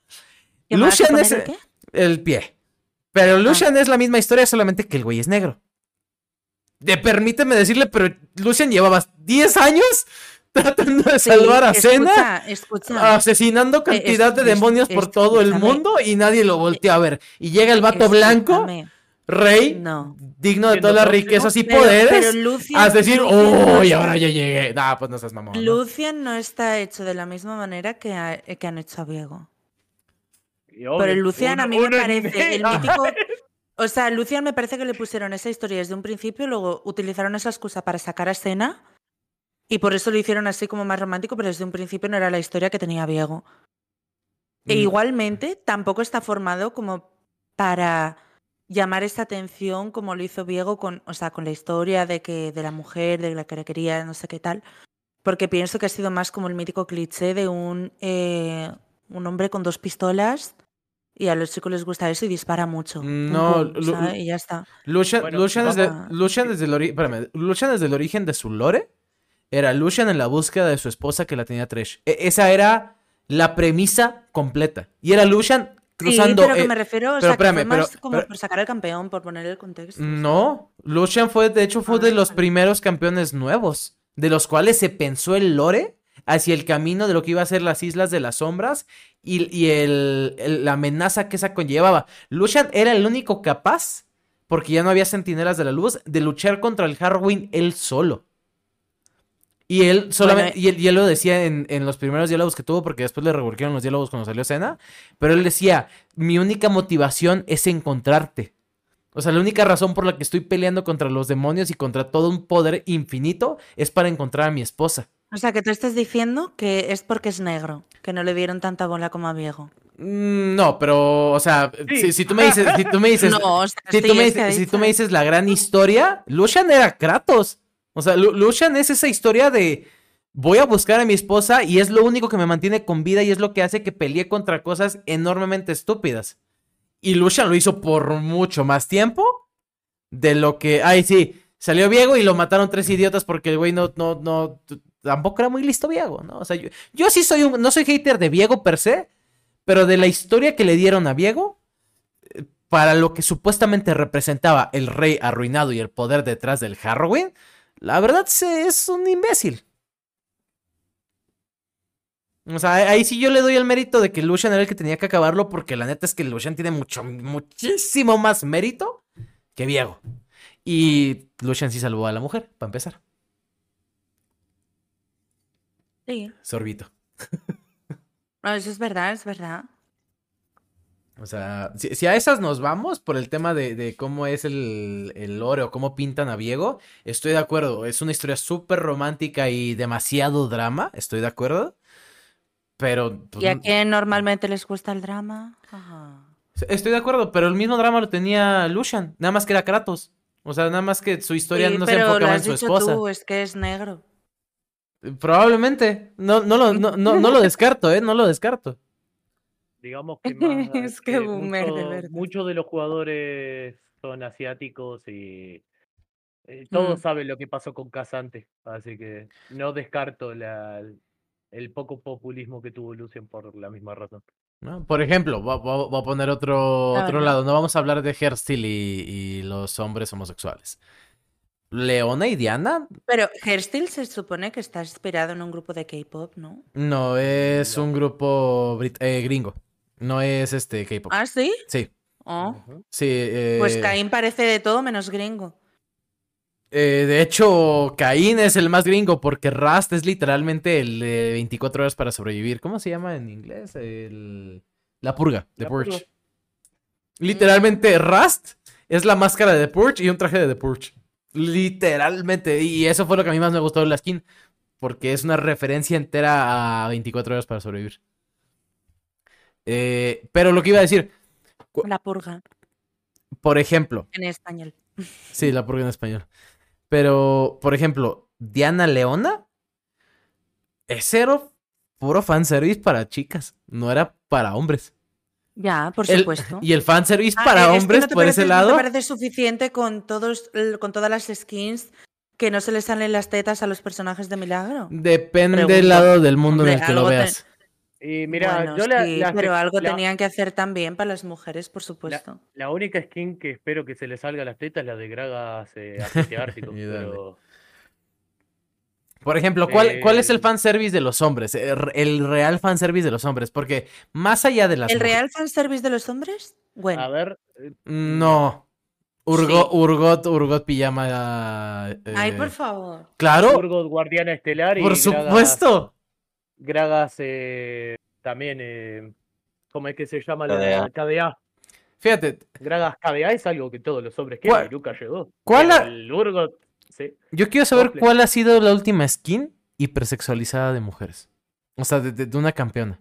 ¿Qué me vas a Lucian es el qué? el pie. Pero Lucian es la misma historia, solamente que el güey es negro. De, permíteme decirle, pero Lucian llevaba 10 años tratando de Sí, salvar a Cena, asesinando cantidad de es- demonios por todo el mundo y nadie lo volteó a ver. Y llega el vato blanco, rey, No. digno de todas las riquezas y Pero- poderes, pero Lucian- a decir, uy, ahora ya llegué. Nah, pues no seas mamón. ¿no? Lucian no está hecho de la misma manera que, ha- que han hecho a Viego. Pero Lucian a mí me parece el mítico. O sea, Lucian me parece que le pusieron esa historia desde un principio, luego utilizaron esa excusa para sacar a escena y por eso lo hicieron así como más romántico, pero desde un principio no era la historia que tenía Viego. E Mm. igualmente tampoco está formado como para llamar esta atención como lo hizo Viego con, o sea, con la historia de que de la mujer, de la que le quería, no sé qué tal. Porque pienso que ha sido más como el mítico cliché de un, eh, un hombre con dos pistolas y a los chicos les gusta eso y dispara mucho. Pum, No, y ya está. Lucian, Bueno, Lucian desde, desde el ori- espérame, Lucian desde el origen de su lore era Lucian en la búsqueda de su esposa que la tenía Tresh. E- esa era la premisa completa. Y era Lucian cruzando. sí, pero que me refiero, o pero fue como pero- por sacar al campeón, por poner el contexto. No, Lucian fue, de hecho, fue Ah, de los vale. primeros campeones nuevos, de los cuales se pensó el lore hacia el camino de lo que iba a ser las Islas de las Sombras y, y el- el- la amenaza que esa conllevaba. Lucian era el único capaz, porque ya no había centinelas de la luz, de luchar contra el Harwin él solo. Y él solamente, Bueno, y, él, y él lo decía en, en los primeros diálogos que tuvo, porque después le revolvieron los diálogos cuando salió Cena, pero él decía, mi única motivación es encontrarte. O sea, la única razón por la que estoy peleando contra los demonios y contra todo un poder infinito es para encontrar a mi esposa. O sea, que tú estás diciendo que es porque es negro, que no le dieron tanta bola como a Viego. Mm, No, pero, o sea, Sí. si, si tú me dices, si tú me dices, no, o sea, si, sí, tú me si tú me dices la gran historia, Lucian era Kratos. O sea, Lu- Lucian es esa historia de voy a buscar a mi esposa y es lo único que me mantiene con vida y es lo que hace que pelee contra cosas enormemente estúpidas. Y Lucian lo hizo por mucho más tiempo de lo que. Ay, sí, salió Viego y lo mataron tres idiotas porque el güey no, no, no. Tampoco era muy listo Viego, ¿no? O sea, yo, yo sí soy un. No soy hater de Viego per se, pero de la historia que le dieron a Viego, eh, para lo que supuestamente representaba el rey arruinado y el poder detrás del Harrowing, la verdad es un imbécil. O sea, ahí sí yo le doy el mérito de que Lucian era el que tenía que acabarlo, porque la neta es que Lucian tiene mucho, muchísimo más mérito que Viego. Y Lucian sí salvó a la mujer, para empezar. Sí. Sorbito. No, eso es verdad, es verdad. O sea, si, si a esas nos vamos por el tema de, de cómo es el, el lore o cómo pintan a Viego, estoy de acuerdo. Es una historia súper romántica y demasiado drama, estoy de acuerdo. Pero... pues, ¿Y a quién normalmente les gusta el drama? Ajá. Estoy de acuerdo, pero el mismo drama lo tenía Lucian, nada más que era Kratos. O sea, nada más que su historia Sí, no se enfocaba en su esposa. tú, es que es negro. Probablemente. No, no, lo, no, no, no lo descarto, ¿eh? No lo descarto. Digamos que más, Es que eh, boomer, de verdad. muchos de los jugadores son asiáticos y eh, todos Mm. saben lo que pasó con Casante, así que no descarto la, el poco populismo que tuvo Lucian por la misma razón. ¿no? Por ejemplo, voy, a poner otro, A otro lado. No vamos a hablar de Herstil y, y los hombres homosexuales. Leona y Diana, Pero Hairstyle se supone que está inspirado en un grupo de K-pop, ¿no? no, es No. un grupo eh, gringo. No es este K-pop. ¿Ah, sí? Sí, Oh. Sí. eh, Pues Caín parece de todo menos gringo. eh, de hecho, Caín es el más gringo porque Rust es literalmente el de 24 horas para sobrevivir. ¿Cómo se llama en inglés? El... La purga, The La Purge. purga. Literalmente, Rust es la máscara de The Purge y un traje de The Purge. Literalmente. Y eso fue lo que a mí más me gustó de la skin. Porque es una referencia entera a 24 horas para sobrevivir. Eh, pero lo que iba a decir, La purga, por ejemplo, en español. sí, la purga en español. Pero, por ejemplo, Diana Leona, ese era puro fanservice para chicas, no era para hombres. Ya, por El- supuesto. y el fanservice Ah, para es hombres no por parece- ese ¿No lado. te parece suficiente con, todos, con todas las skins que no se le salen las tetas a los personajes de Milagro? Depende del lado del mundo en el que lo te- veas. Y mira, Bueno, yo la, sí, la- pero algo la- tenían que hacer también para las mujeres, por supuesto. la única skin que espero que se le salga a las tetas es la de Gragas eh, aceite ártico, pero Por ejemplo, ¿cuál, ¿cuál es el Eh, fanservice de los hombres? El, el real fanservice de los hombres. Porque más allá de las ¿El mujeres- real fanservice de los hombres? Bueno, a ver, eh, No. Urgo- Sí. Urgot, Urgot Pijama. eh, ay, por favor. Claro, Urgot Guardiana Estelar y por supuesto. Gragas eh, también, eh, ¿cómo es que se llama? La KDA. Fíjate, Gragas KDA es algo que todos los hombres quieren ¿Cuál- y nunca llegó. cuál ha- El Urgot, sí. yo quiero saber cuál ha sido la última skin hipersexualizada de mujeres. O sea, de, de- de una campeona.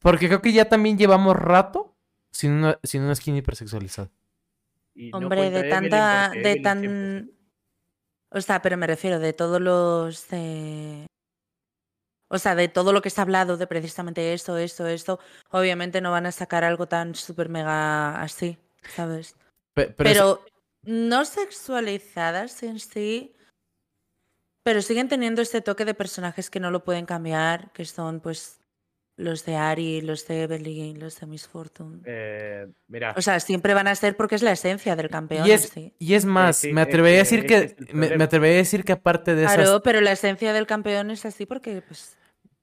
Porque creo que ya también llevamos rato sin una, sin una skin hipersexualizada. Y Hombre, de Evelyn tanta, de siempre tan... O sea, pero me refiero de todos los... eh, O sea, de todo lo que se ha hablado de precisamente esto, esto, esto, obviamente no van a sacar algo tan súper mega así, ¿sabes? Pe- pero es- no sexualizadas en sí, pero siguen teniendo este toque de personajes que no lo pueden cambiar, que son pues los de Ari, los de Evelyn, los de Miss Fortune. Eh, mirá, O sea, siempre van a ser porque es la esencia del campeón. y es, sí. y es más, sí, me es atrevería a decir ese que, me, me atrevería a decir que aparte de esas Claro, pero la esencia del campeón es así porque, pues,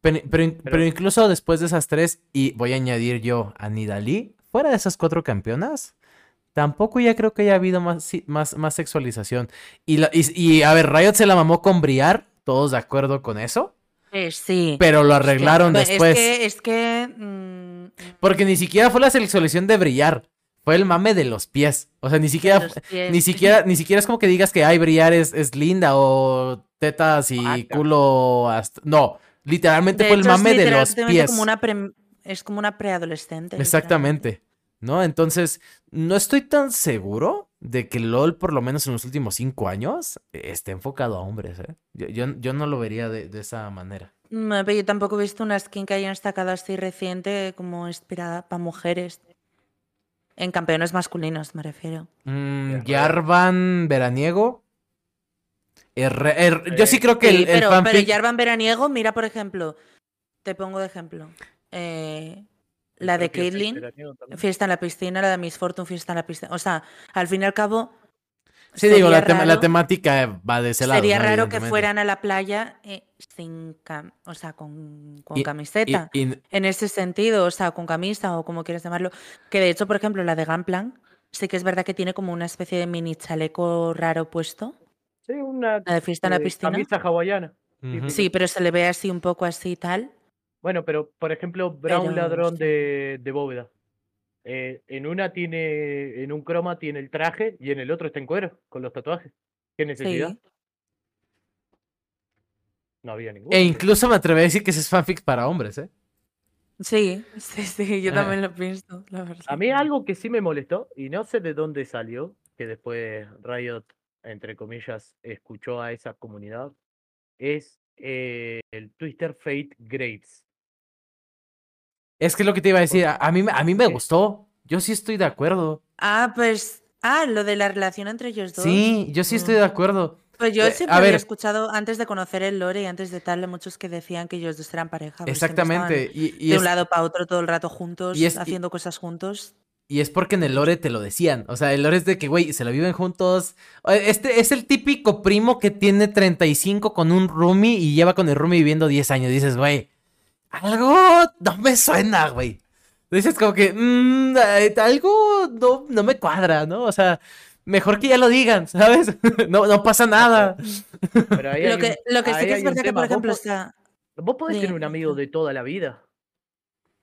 Pero, pero in- Pero- pero incluso después de esas tres, y voy a añadir yo a Nidalí, fuera de esas cuatro campeonas, tampoco ya creo que haya habido más, más, más sexualización. Y, la- y, y, a ver, Riot se la mamó con Briar, todos de acuerdo con eso, eh, sí. pero lo arreglaron después. Es que, es que mm, Porque ni siquiera fue la sexualización de Brillar, fue el mame de los pies. O sea, ni siquiera, ni siquiera, ni siquiera es como que digas que ay, Brillar es, es linda o tetas y culo hasta... No, literalmente de fue el hecho, mame de los literalmente pies. Como una pre- es como una preadolescente. Exactamente. ¿No? Entonces, no estoy tan seguro de que LOL, por lo menos en los últimos cinco años, esté enfocado a hombres, ¿eh? Yo, yo, yo no lo vería de, de esa manera. Mm, pero yo tampoco he visto una skin que hayan sacado así reciente como inspirada para mujeres. En campeones masculinos, me refiero. Mm. Jarvan veraniego. R- R- yo sí creo que Sí, el, el pero, pero fanfic- Jarvan veraniego, mira, por ejemplo, te pongo de ejemplo. eh, la de Caitlyn, fiesta en la piscina, la de Miss Fortune, fiesta en la piscina. O sea, al fin y al cabo. Sí, digo, la, la temática va de ese lado. Sería ¿no? raro que fueran a la playa eh, sin cam- o sea, con, con Y- camiseta. Y- y- En ese sentido, o sea, con camisa o como quieras llamarlo. Que de hecho, por ejemplo, la de Gunplan, sí que es verdad que tiene como una especie de mini chaleco raro puesto. Sí, una La de fiesta en la eh, piscina. camisa hawaiana. Sí, pero se le ve así un poco así y tal. Bueno, pero por ejemplo, Brown Pero, Ladrón de, de Bóveda. Eh, en una tiene, en un croma tiene el traje y en el otro está en cuero, con los tatuajes. ¿Qué necesidad? Sí. No había ninguno. E incluso me atrevo a decir que ese es fanfic para hombres, ¿eh? Sí, sí, sí, yo Ah. también lo pienso, la verdad. A mí algo que sí me molestó, y no sé de dónde salió, que después Riot, entre comillas, escuchó a esa comunidad, es eh, el Twister Fate Graves. Es que es lo que te iba a decir. A, a mí, me- a mí me ¿Qué? gustó. Yo sí estoy de acuerdo. Ah, pues. Ah, lo de la relación entre ellos dos. Sí, yo sí estoy de Mm. acuerdo. Pues yo Eh, siempre había escuchado antes de conocer el lore y antes de tal, de muchos que decían que ellos dos eran pareja. Exactamente. Y, y de es, un lado para otro todo el rato juntos, y es- y- haciendo cosas juntos. Y es porque en el lore te lo decían. O sea, el lore es de que, güey, se lo viven juntos. Este es el típico primo que tiene 35 con un roomie y lleva con el roomie viviendo 10 años. Dices, güey, algo no me suena, güey. Dices como que, "Mm, algo no, no me cuadra, ¿no? O sea, mejor que ya lo digan, ¿sabes? no, no pasa nada. Pero ahí Lo que, un- lo que sí que es verdad que, por ejemplo, está. Vos podés tener un amigo de toda la vida.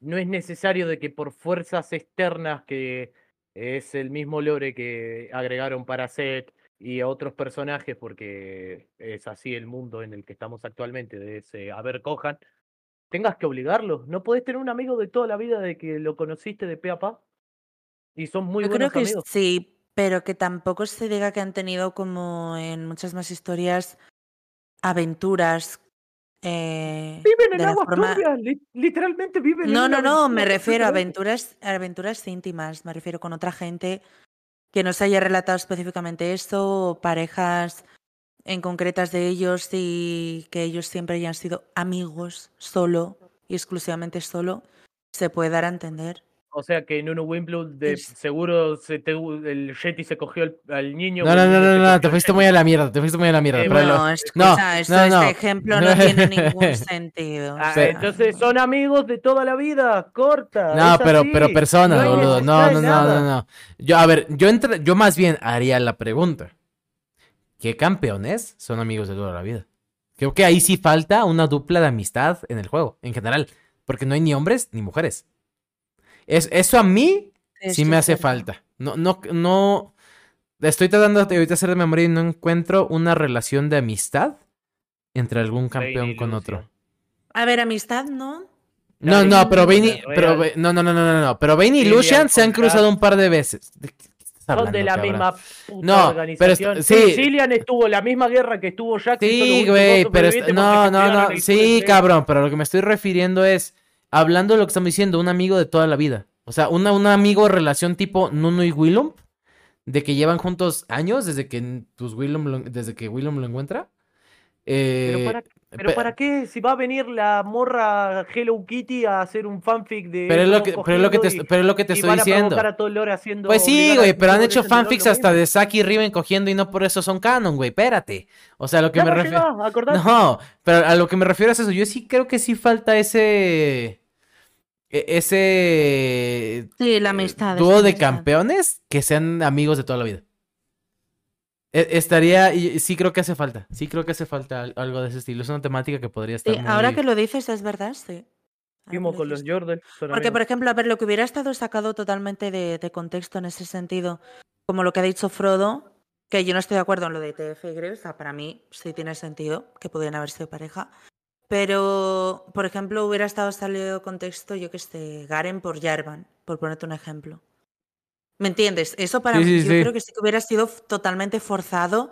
No es necesario de que por fuerzas externas, que es el mismo lore que agregaron para Seth y a otros personajes, porque es así el mundo en el que estamos actualmente, de ese a ver cojan, tengas que obligarlo. No podés tener un amigo de toda la vida de que lo conociste de pe a pa. Y son muy Yo creo buenos que amigos. sí, pero que tampoco se diga que han tenido como en muchas más historias aventuras. Eh, Viven en aguas forma- li- literalmente viven en No, una no, no, me refiero a aventuras, a aventuras íntimas, me refiero con otra gente que no se haya relatado específicamente esto, o parejas en concretas de ellos y que ellos siempre hayan sido amigos solo y exclusivamente solo, se puede dar a entender. O sea que en uno Wimbledon de seguro se te, el Yeti se cogió al niño. No, no, no, no, no, te fuiste muy a la mierda, te fuiste muy a la mierda. Eh, bueno, lo- No, no, escucha, esto- no, este no. ejemplo no tiene ningún sentido. Ah. Entonces son amigos de toda la vida, corta. No, pero, pero personas, boludo. No, no, no, no, no. Yo, a ver, yo entre, yo más bien haría la pregunta. ¿Qué campeones son amigos de toda la vida? Creo que ahí sí falta una dupla de amistad en el juego, en general. Porque no hay ni hombres ni mujeres. Es, eso a mí sí Esto me hace falta. No, no, no. Estoy tratando de ahorita hacer de memoria y no encuentro una relación de amistad entre algún campeón con Lucian. otro. A ver, amistad, ¿no? No, no, pero Real. pero, no, no, no, no, no, no, pero Vayne y Lucian se han cruzado un par de veces. ¿De qué estás Son de hablando, la cabrón? misma puta No, pero organización. est- sí, sí. Cillian estuvo la misma guerra que estuvo Jack. Sí, güey, pero no, no, no, sí, cabrón, pero lo que me estoy refiriendo es hablando de lo que estamos diciendo, un amigo de toda la vida. O sea, una, un amigo relación tipo Nuno y Willum, de que llevan juntos años desde que pues, Willum lo- desde que Willum lo encuentra. Pero, Eh, para, pero pe- ¿para qué si va a venir la morra Hello Kitty a hacer un fanfic de pero es lo que, pero es lo que te, y- pero es lo que te estoy a diciendo. a haciendo Pues sí, güey, pero han hecho fanfics hasta de Saki y Riven cogiendo y no por eso son canon, güey. Espérate. O sea, a lo que Ya me refiero. acordate. No, pero a lo que me refiero es eso. Yo sí creo que sí falta ese. E- Ese. Sí, la eh, amistad. Dúo de amistad. campeones que sean amigos de toda la vida. E- Estaría. Sí, creo que hace falta. Sí, creo que hace falta al- algo de ese estilo. Es una temática que podría estar. Sí, ahora que lo dices, es verdad, sí. Con los. Jordan. Porque, amigos. por ejemplo, a ver, lo que hubiera estado sacado totalmente de, de contexto en ese sentido, como lo que ha dicho Frodo, que yo no estoy de acuerdo en lo de TF y Graves, o sea, para mí sí tiene sentido que pudieran haber sido pareja. Pero, por ejemplo, hubiera estado salido de contexto, yo que sé, Garen por Jarvan, por ponerte un ejemplo. ¿Me entiendes? Eso para Sí, mí, sí, yo sí. creo que sí que hubiera sido totalmente forzado.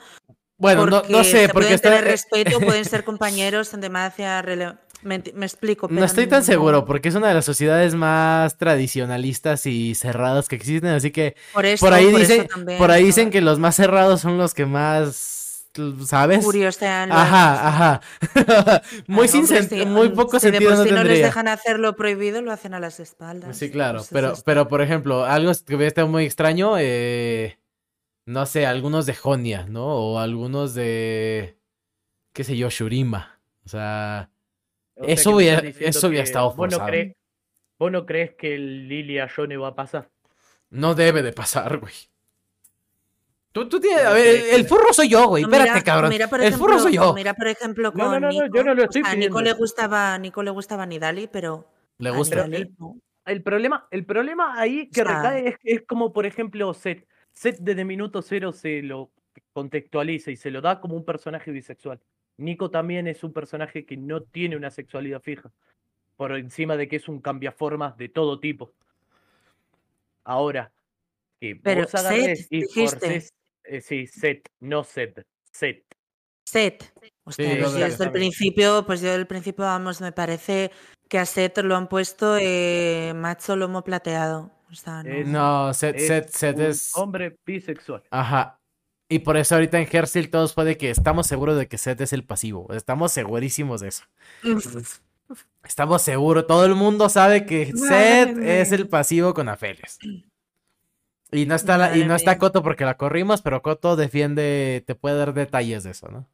Bueno, no, porque no sé, se porque pueden está. tener respeto, pueden ser compañeros en demasia, rele- Me, me explico, No pero estoy tan no- seguro porque es una de las sociedades más tradicionalistas y cerradas que existen, así que Por eso, por ahí por dicen, también, por ahí ¿no? dicen que los más cerrados son los que más, ¿sabes? Curiosean Ajá, ajá. muy Ay, sin muy poco si de sentido por no sí no les dejan hacer lo prohibido, lo hacen a las espaldas. Sí, claro, Pues es pero, pero por ejemplo, algo que hubiera estado muy extraño, eh, no sé, algunos de Jonia, ¿no? O algunos de, qué sé yo, Shurima. O sea, O sea, Eso hubiera- eso hubiera que estado vos no forzado. crees- ¿Vos no crees que el Lilia Yone va a pasar? no debe de pasar, güey. Tú, tú tienes, a No ver, sé, el, el furro soy yo, güey. No, Espérate, mira- cabrón. mira, por el furro soy ejemplo- yo. Mira, por ejemplo, con No, no, no, no, Nico. yo no lo O estoy sea, pidiendo. Nico le gustaba, Nico le gustaba Nidali, pero Le gusta. No. El problema, el problema ahí que O sea- recae es, es como, por ejemplo, Seth. Seth desde minuto cero se lo contextualiza y se lo da como un personaje bisexual. Nico también es un personaje que no tiene una sexualidad fija. Por encima de que es un cambiaformas de todo tipo. Ahora, que Pero vos Seth, y dijiste. Eh, sí, Seth, no Seth. Seth. Seth. Hostia, Sí, pues yo de- desde el principio, pues yo desde el principio, vamos, me parece que a Seth lo han puesto eh, macho lomo plateado. O sea, no. Es- No, Seth, Es Seth un es. hombre bisexual. Ajá. Y por eso ahorita en Hersil todos puede que estamos seguros de que Seth es el pasivo. Estamos segurísimos de eso. Estamos seguros. Todo el mundo sabe que Seth es el pasivo con Aphelios. Y no está la- y no está. Coto porque la corrimos, pero Coto defiende, te puede dar detalles de eso, ¿no?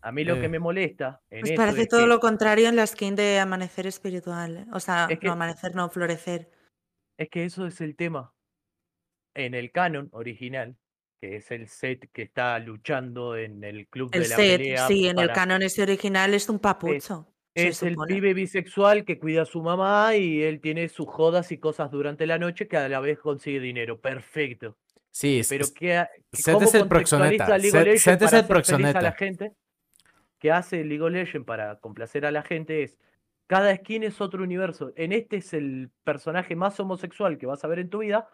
A mí lo Eh. que me molesta en Pues parece es todo que- lo contrario en la skin de Amanecer Espiritual. ¿eh? O sea, Es que- no amanecer, no florecer. Es que eso es el tema. En el canon original, que es el set que está luchando en el club El de la set, pelea. sí, en el canon ese original es un papucho. Es el pibe bisexual que cuida a su mamá y él tiene sus jodas y cosas durante la noche que a la vez consigue dinero. Perfecto. Sí, es- Pero es- ¿qué, qué- Seth es el proxoneta. Seth- es el feliz a la proxoneta. gente? ¿Qué hace League of Legends para complacer a la gente? Es cada skin es otro universo. En este es el personaje más homosexual que vas a ver en tu vida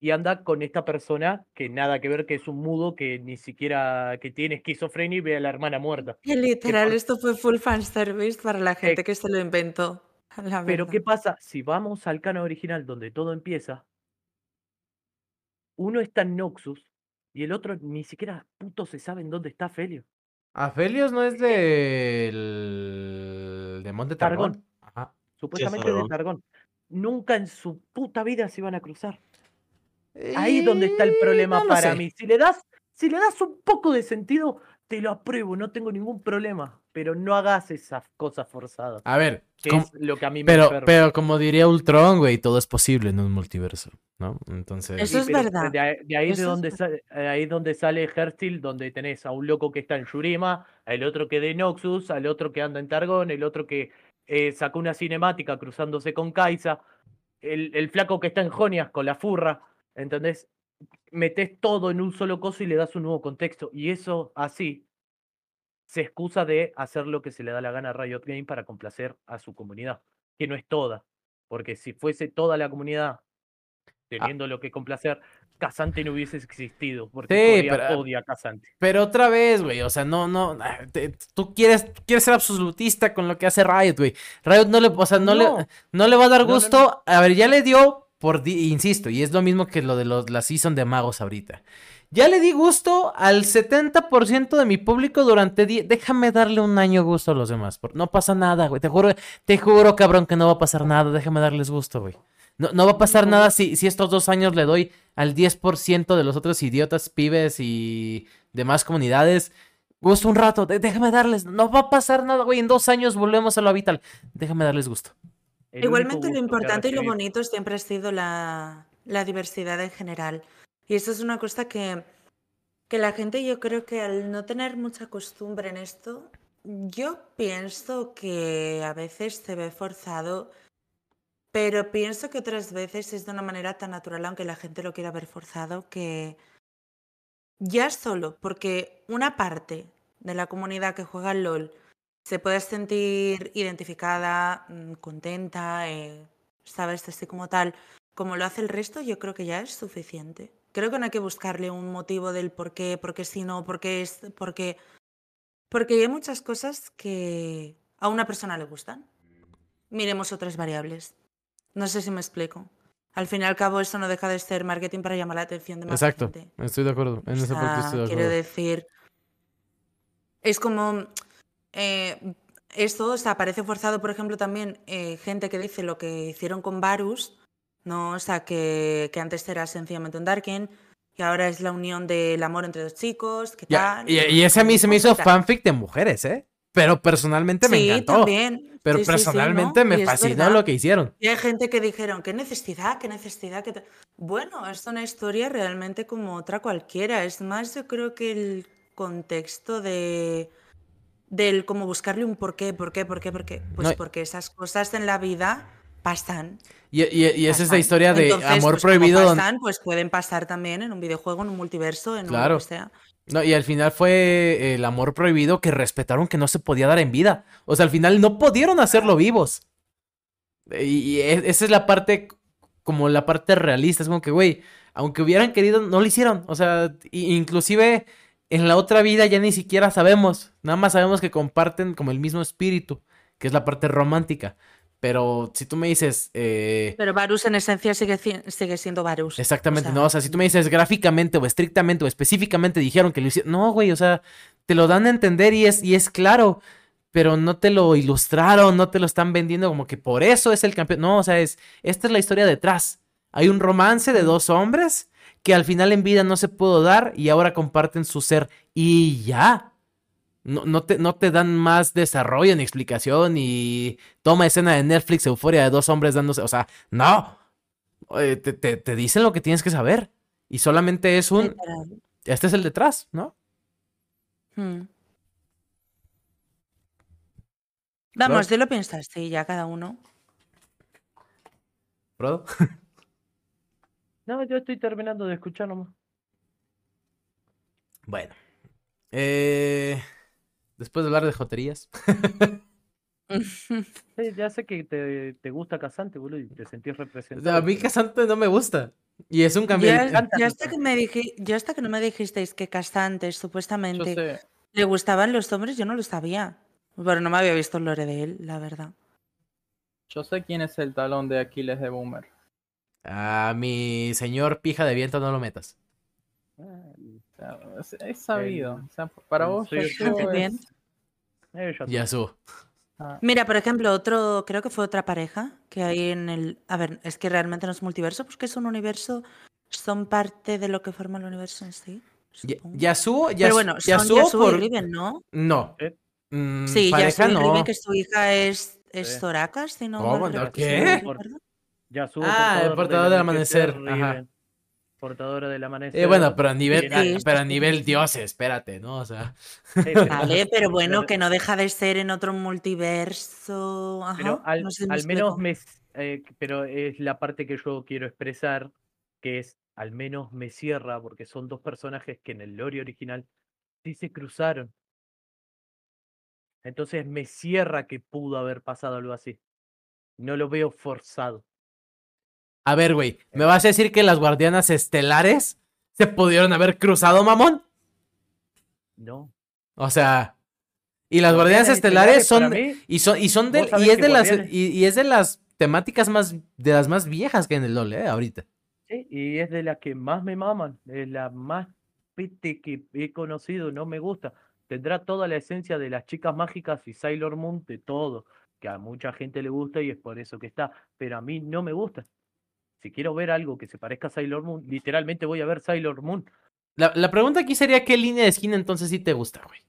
y anda con esta persona que nada que ver, que es un mudo que ni siquiera que tiene esquizofrenia y ve a la hermana muerta. Que literal, esto fue full fanservice para la gente Eh, que se lo inventó. la Pero ¿qué pasa? Si vamos al canon original donde todo empieza, uno está en Noxus y el otro ni siquiera puto se sabe en dónde está Felio. Aphelios no es del. de Monte Targón. Targón. Ajá. Supuestamente de Targón. Targón. Nunca en su puta vida se iban a cruzar. Ahí es donde está el problema no para sé. mí. Si le das, si le das un poco de sentido, te lo apruebo, no tengo ningún problema. Pero no hagas esas cosas forzadas. A ver, Que es lo que a mí me pero, enferma. pero como diría Ultron, güey, todo es posible en un multiverso, ¿no? Entonces. Eso es verdad. De ahí, de ahí Eso de es donde sale, ahí donde sale Herstil, donde tenés a un loco que está en Yurima, al otro que de Noxus, al otro que anda en Targón, el otro que eh, sacó una cinemática cruzándose con Kaisa, el, el flaco que está en Jonias con la furra, ¿entendés? Metés todo en un solo coso y le das un nuevo contexto. Y eso así se excusa de hacer lo que se le da la gana a Riot Game para complacer a su comunidad, que no es toda. Porque si fuese toda la comunidad teniendo lo que complacer, Casante no hubiese existido, porque Sí, pero- odia a Casante. Pero otra vez, güey, o sea, no, no, ah, te- tú quieres, quieres ser absolutista con lo que hace Riot, güey. Riot no le, o sea, no, No. le, no le va a dar No, no, gusto. A ver, ya le dio, por, insisto, y es lo mismo que lo de los, la season de magos ahorita. Ya le di gusto al 70% de mi público durante 10. Déjame darle un año gusto a los demás. por- No pasa nada, güey. Te juro, te juro, cabrón, que no va a pasar nada. Déjame darles gusto, güey. No, no va a pasar nada si, si estos dos años le doy al 10% de los otros idiotas, pibes y demás comunidades. Gusto un rato, déjame darles. No va a pasar nada, güey. En dos años volvemos a lo habitual. Déjame darles gusto. El Igualmente lo importante y lo bonito siempre ha sido la, la diversidad en general. Y eso es una cosa que, que la gente yo creo que al no tener mucha costumbre en esto, yo pienso que a veces se ve forzado, pero pienso que otras veces es de una manera tan natural, aunque la gente lo quiera ver forzado, que ya solo porque una parte de la comunidad que juega al LOL se puede sentir identificada, mm, contenta, eh, sabes, así como tal, como lo hace el resto, yo creo que ya es suficiente. Creo que no hay que buscarle un motivo del por qué, por qué si no, por qué es, por qué. Porque hay muchas cosas que a una persona le gustan. Miremos otras variables. No sé si me explico. Al fin y al cabo, esto no deja de ser marketing para llamar la atención de más Exacto, gente. estoy de acuerdo. En O ese punto sea, estoy de quiero acuerdo. decir, es como eh, esto, o sea, parece forzado, por ejemplo, también eh, gente que dice lo que hicieron con Varus, ¿no? O sea, que, que antes era sencillamente un Darken, que ahora es la unión del amor entre dos chicos, que Ya, tal. y, y ese a mí se me hizo fanfic de mujeres, ¿eh? Pero personalmente me Sí, encantó. también. Pero Sí, sí, sí, personalmente ¿no? me fascinó lo que hicieron. Y hay gente que dijeron, qué necesidad, qué necesidad. qué ta-". Bueno, es una historia realmente como otra cualquiera. Es más, yo creo que el contexto de del como buscarle un porqué, por qué, por qué, por qué. Pues No, porque esas cosas en la vida pasan. Y, y- y esa es la historia de Entonces, amor pues, como prohibido. donde- pasan, pues pueden pasar también en un videojuego, en un multiverso, en un Claro. que sea. No, y al final fue el amor prohibido que respetaron que no se podía dar en vida. O sea, al final no pudieron hacerlo vivos. Y, e- esa es la parte, como la parte realista. Es como que, güey, aunque hubieran querido, no lo hicieron. O sea, inclusive en la otra vida ya ni siquiera sabemos. Nada más sabemos que comparten como el mismo espíritu, que es la parte romántica. Pero si tú me dices, eh, Pero Varus en esencia sigue, siendo Varus. Exactamente, O sea, no, o sea, si tú me dices gráficamente o estrictamente o específicamente dijeron que lo hicieron, no, güey, o sea, te lo dan a entender y es, y es claro, pero no te lo ilustraron, no te lo están vendiendo como que por eso es el campeón, no, o sea, es, esta es la historia detrás. Hay un romance de dos hombres que al final en vida no se pudo dar y ahora comparten su ser y ya. No, no, te, no te dan más desarrollo ni explicación y toma escena de Netflix, euforia de dos hombres dándose, o sea, no. Te, te- te dicen lo que tienes que saber. Y solamente es un. Este es el detrás, ¿no? Hmm. Vamos, ¿de lo pensaste? Ya cada uno. Frodo. No, yo estoy terminando de escuchar nomás. Bueno. Eh, después de hablar de joterías. Sí, ya sé que te, te gusta Casante, boludo, y te sentís representado. A mí Casante no me gusta. Y es un cambio. Yo, yo hasta que me dije, yo hasta que no me dijisteis que Castantes Yo supuestamente le gustaban los hombres, yo no lo sabía. Pero no me había visto el lore de él, la verdad. yo sé quién es el talón de Aquiles de Boomer. A mi señor pija de viento no lo metas. Es, sabido. El- o sea, para vos, es- Eh, ah, Mira, por ejemplo, otro, creo que fue otra pareja que hay en el. A ver, es que realmente no es multiverso, porque es un universo. Son parte de lo que forma el universo en sí. Ya- supongo. Yasuo, Pero bueno, son Yasuo Yasuo por. y Riven, ¿no? No. ¿Eh? Mm, Sí, pareja Yasuo y no. Riven, que su hija es, es Sí. Zorakas, si no ¿Cómo? mal ¿No recu- qué? Si no mal Por- recuerdo. Ya subo Ah, el portador del amanecer, ajá. Portadora del amanecer. Eh, bueno, pero a nivel, Sí, pero a nivel dioses, espérate, ¿no? O sea. Vale, pero bueno, que no deja de ser en otro multiverso. Ajá, Pero al, no sé si me al menos me. eh, pero es la parte que yo quiero expresar, que es al menos me cierra, porque son dos personajes que en el lore original sí se cruzaron. Entonces me cierra que pudo haber pasado algo así. No lo veo forzado. A ver, güey, ¿me vas a decir que las guardianas estelares se pudieron haber cruzado, mamón? No. O sea, y las guardianas estelares son mí, y son y son de y es de las y, y es de las temáticas más de las más viejas que hay en el LoL, eh, ahorita. Sí, y es de las que más me maman, es la más pete que he conocido, no me gusta. Tendrá toda la esencia de las chicas mágicas y Sailor Moon, de todo, que a mucha gente le gusta y es por eso que está, pero a mí no me gusta. Si quiero ver algo que se parezca a Sailor Moon, literalmente voy a ver Sailor Moon. La, la pregunta aquí sería qué línea de skin entonces sí te gusta, güey.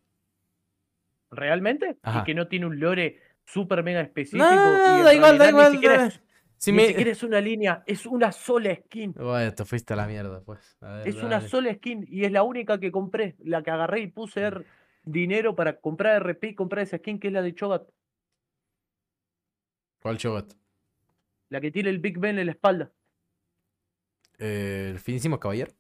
¿Realmente? Ajá. Y que no tiene un lore súper mega específico. No, y da igual, da igual. Ni siquiera, es, Si ni me siquiera es una línea, es una sola skin. Bueno, te fuiste a la mierda, pues. A ver, Es una sola skin y es la única que compré, la que agarré y puse er- dinero para comprar RP y comprar esa skin que es la de Chogat, ¿Cuál Chogat? la que tiene el Big Ben en la espalda. Eh, el finísimo caballero.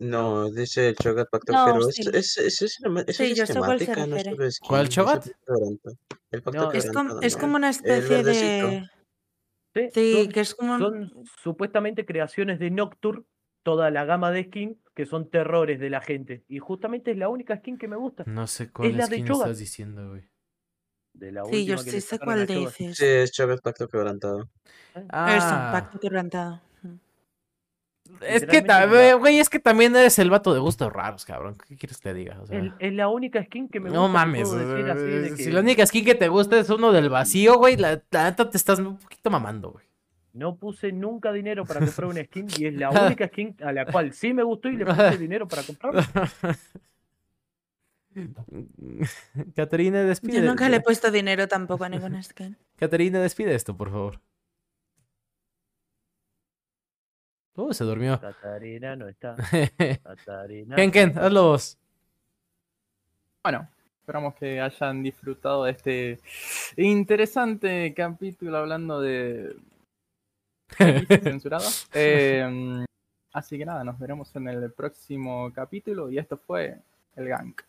No, dice el Chogat Pacto, No, pero sí. es, es, es, es, Sí, es yo sé cuál se no es refiere. solo skin, ¿Cuál es Chogat? Pacto Quebrantado. El Pacto No, Es como, Quebrantado, es como una especie de. Sí, Sí, son, que es como. son supuestamente creaciones de Nocturne, toda la gama de skin que son terrores de la gente. Y justamente es la única skin que me gusta. No sé cuál la de skin Chogat. estás diciendo, güey. De la Sí, yo sí sé cuál dices. Sí, es Chocolate Pacto Quebrantado. Eso, Ah, pacto quebrantado. Es que, güey, es que también eres el vato de gustos raros, cabrón. ¿Qué quieres que te diga? O sea, Es, es la única skin que me gusta. no mames. decir así de Si que la única skin que te gusta es uno del vacío, güey, la, la neta te estás un poquito mamando, güey. No puse nunca dinero para comprar una skin y es la única skin a la cual sí me gustó y le puse dinero para comprarla. Caterina, despide. Yo nunca le he puesto dinero tampoco a ninguna skin. Caterina, despide esto, por favor. Uh, se durmió. Catarina no está. Catarina. Ken, Ken, hazlo vos. Bueno, esperamos que hayan disfrutado de este interesante capítulo hablando de censuradas. Eh, así que nada, nos veremos en el próximo capítulo y esto fue el Gank.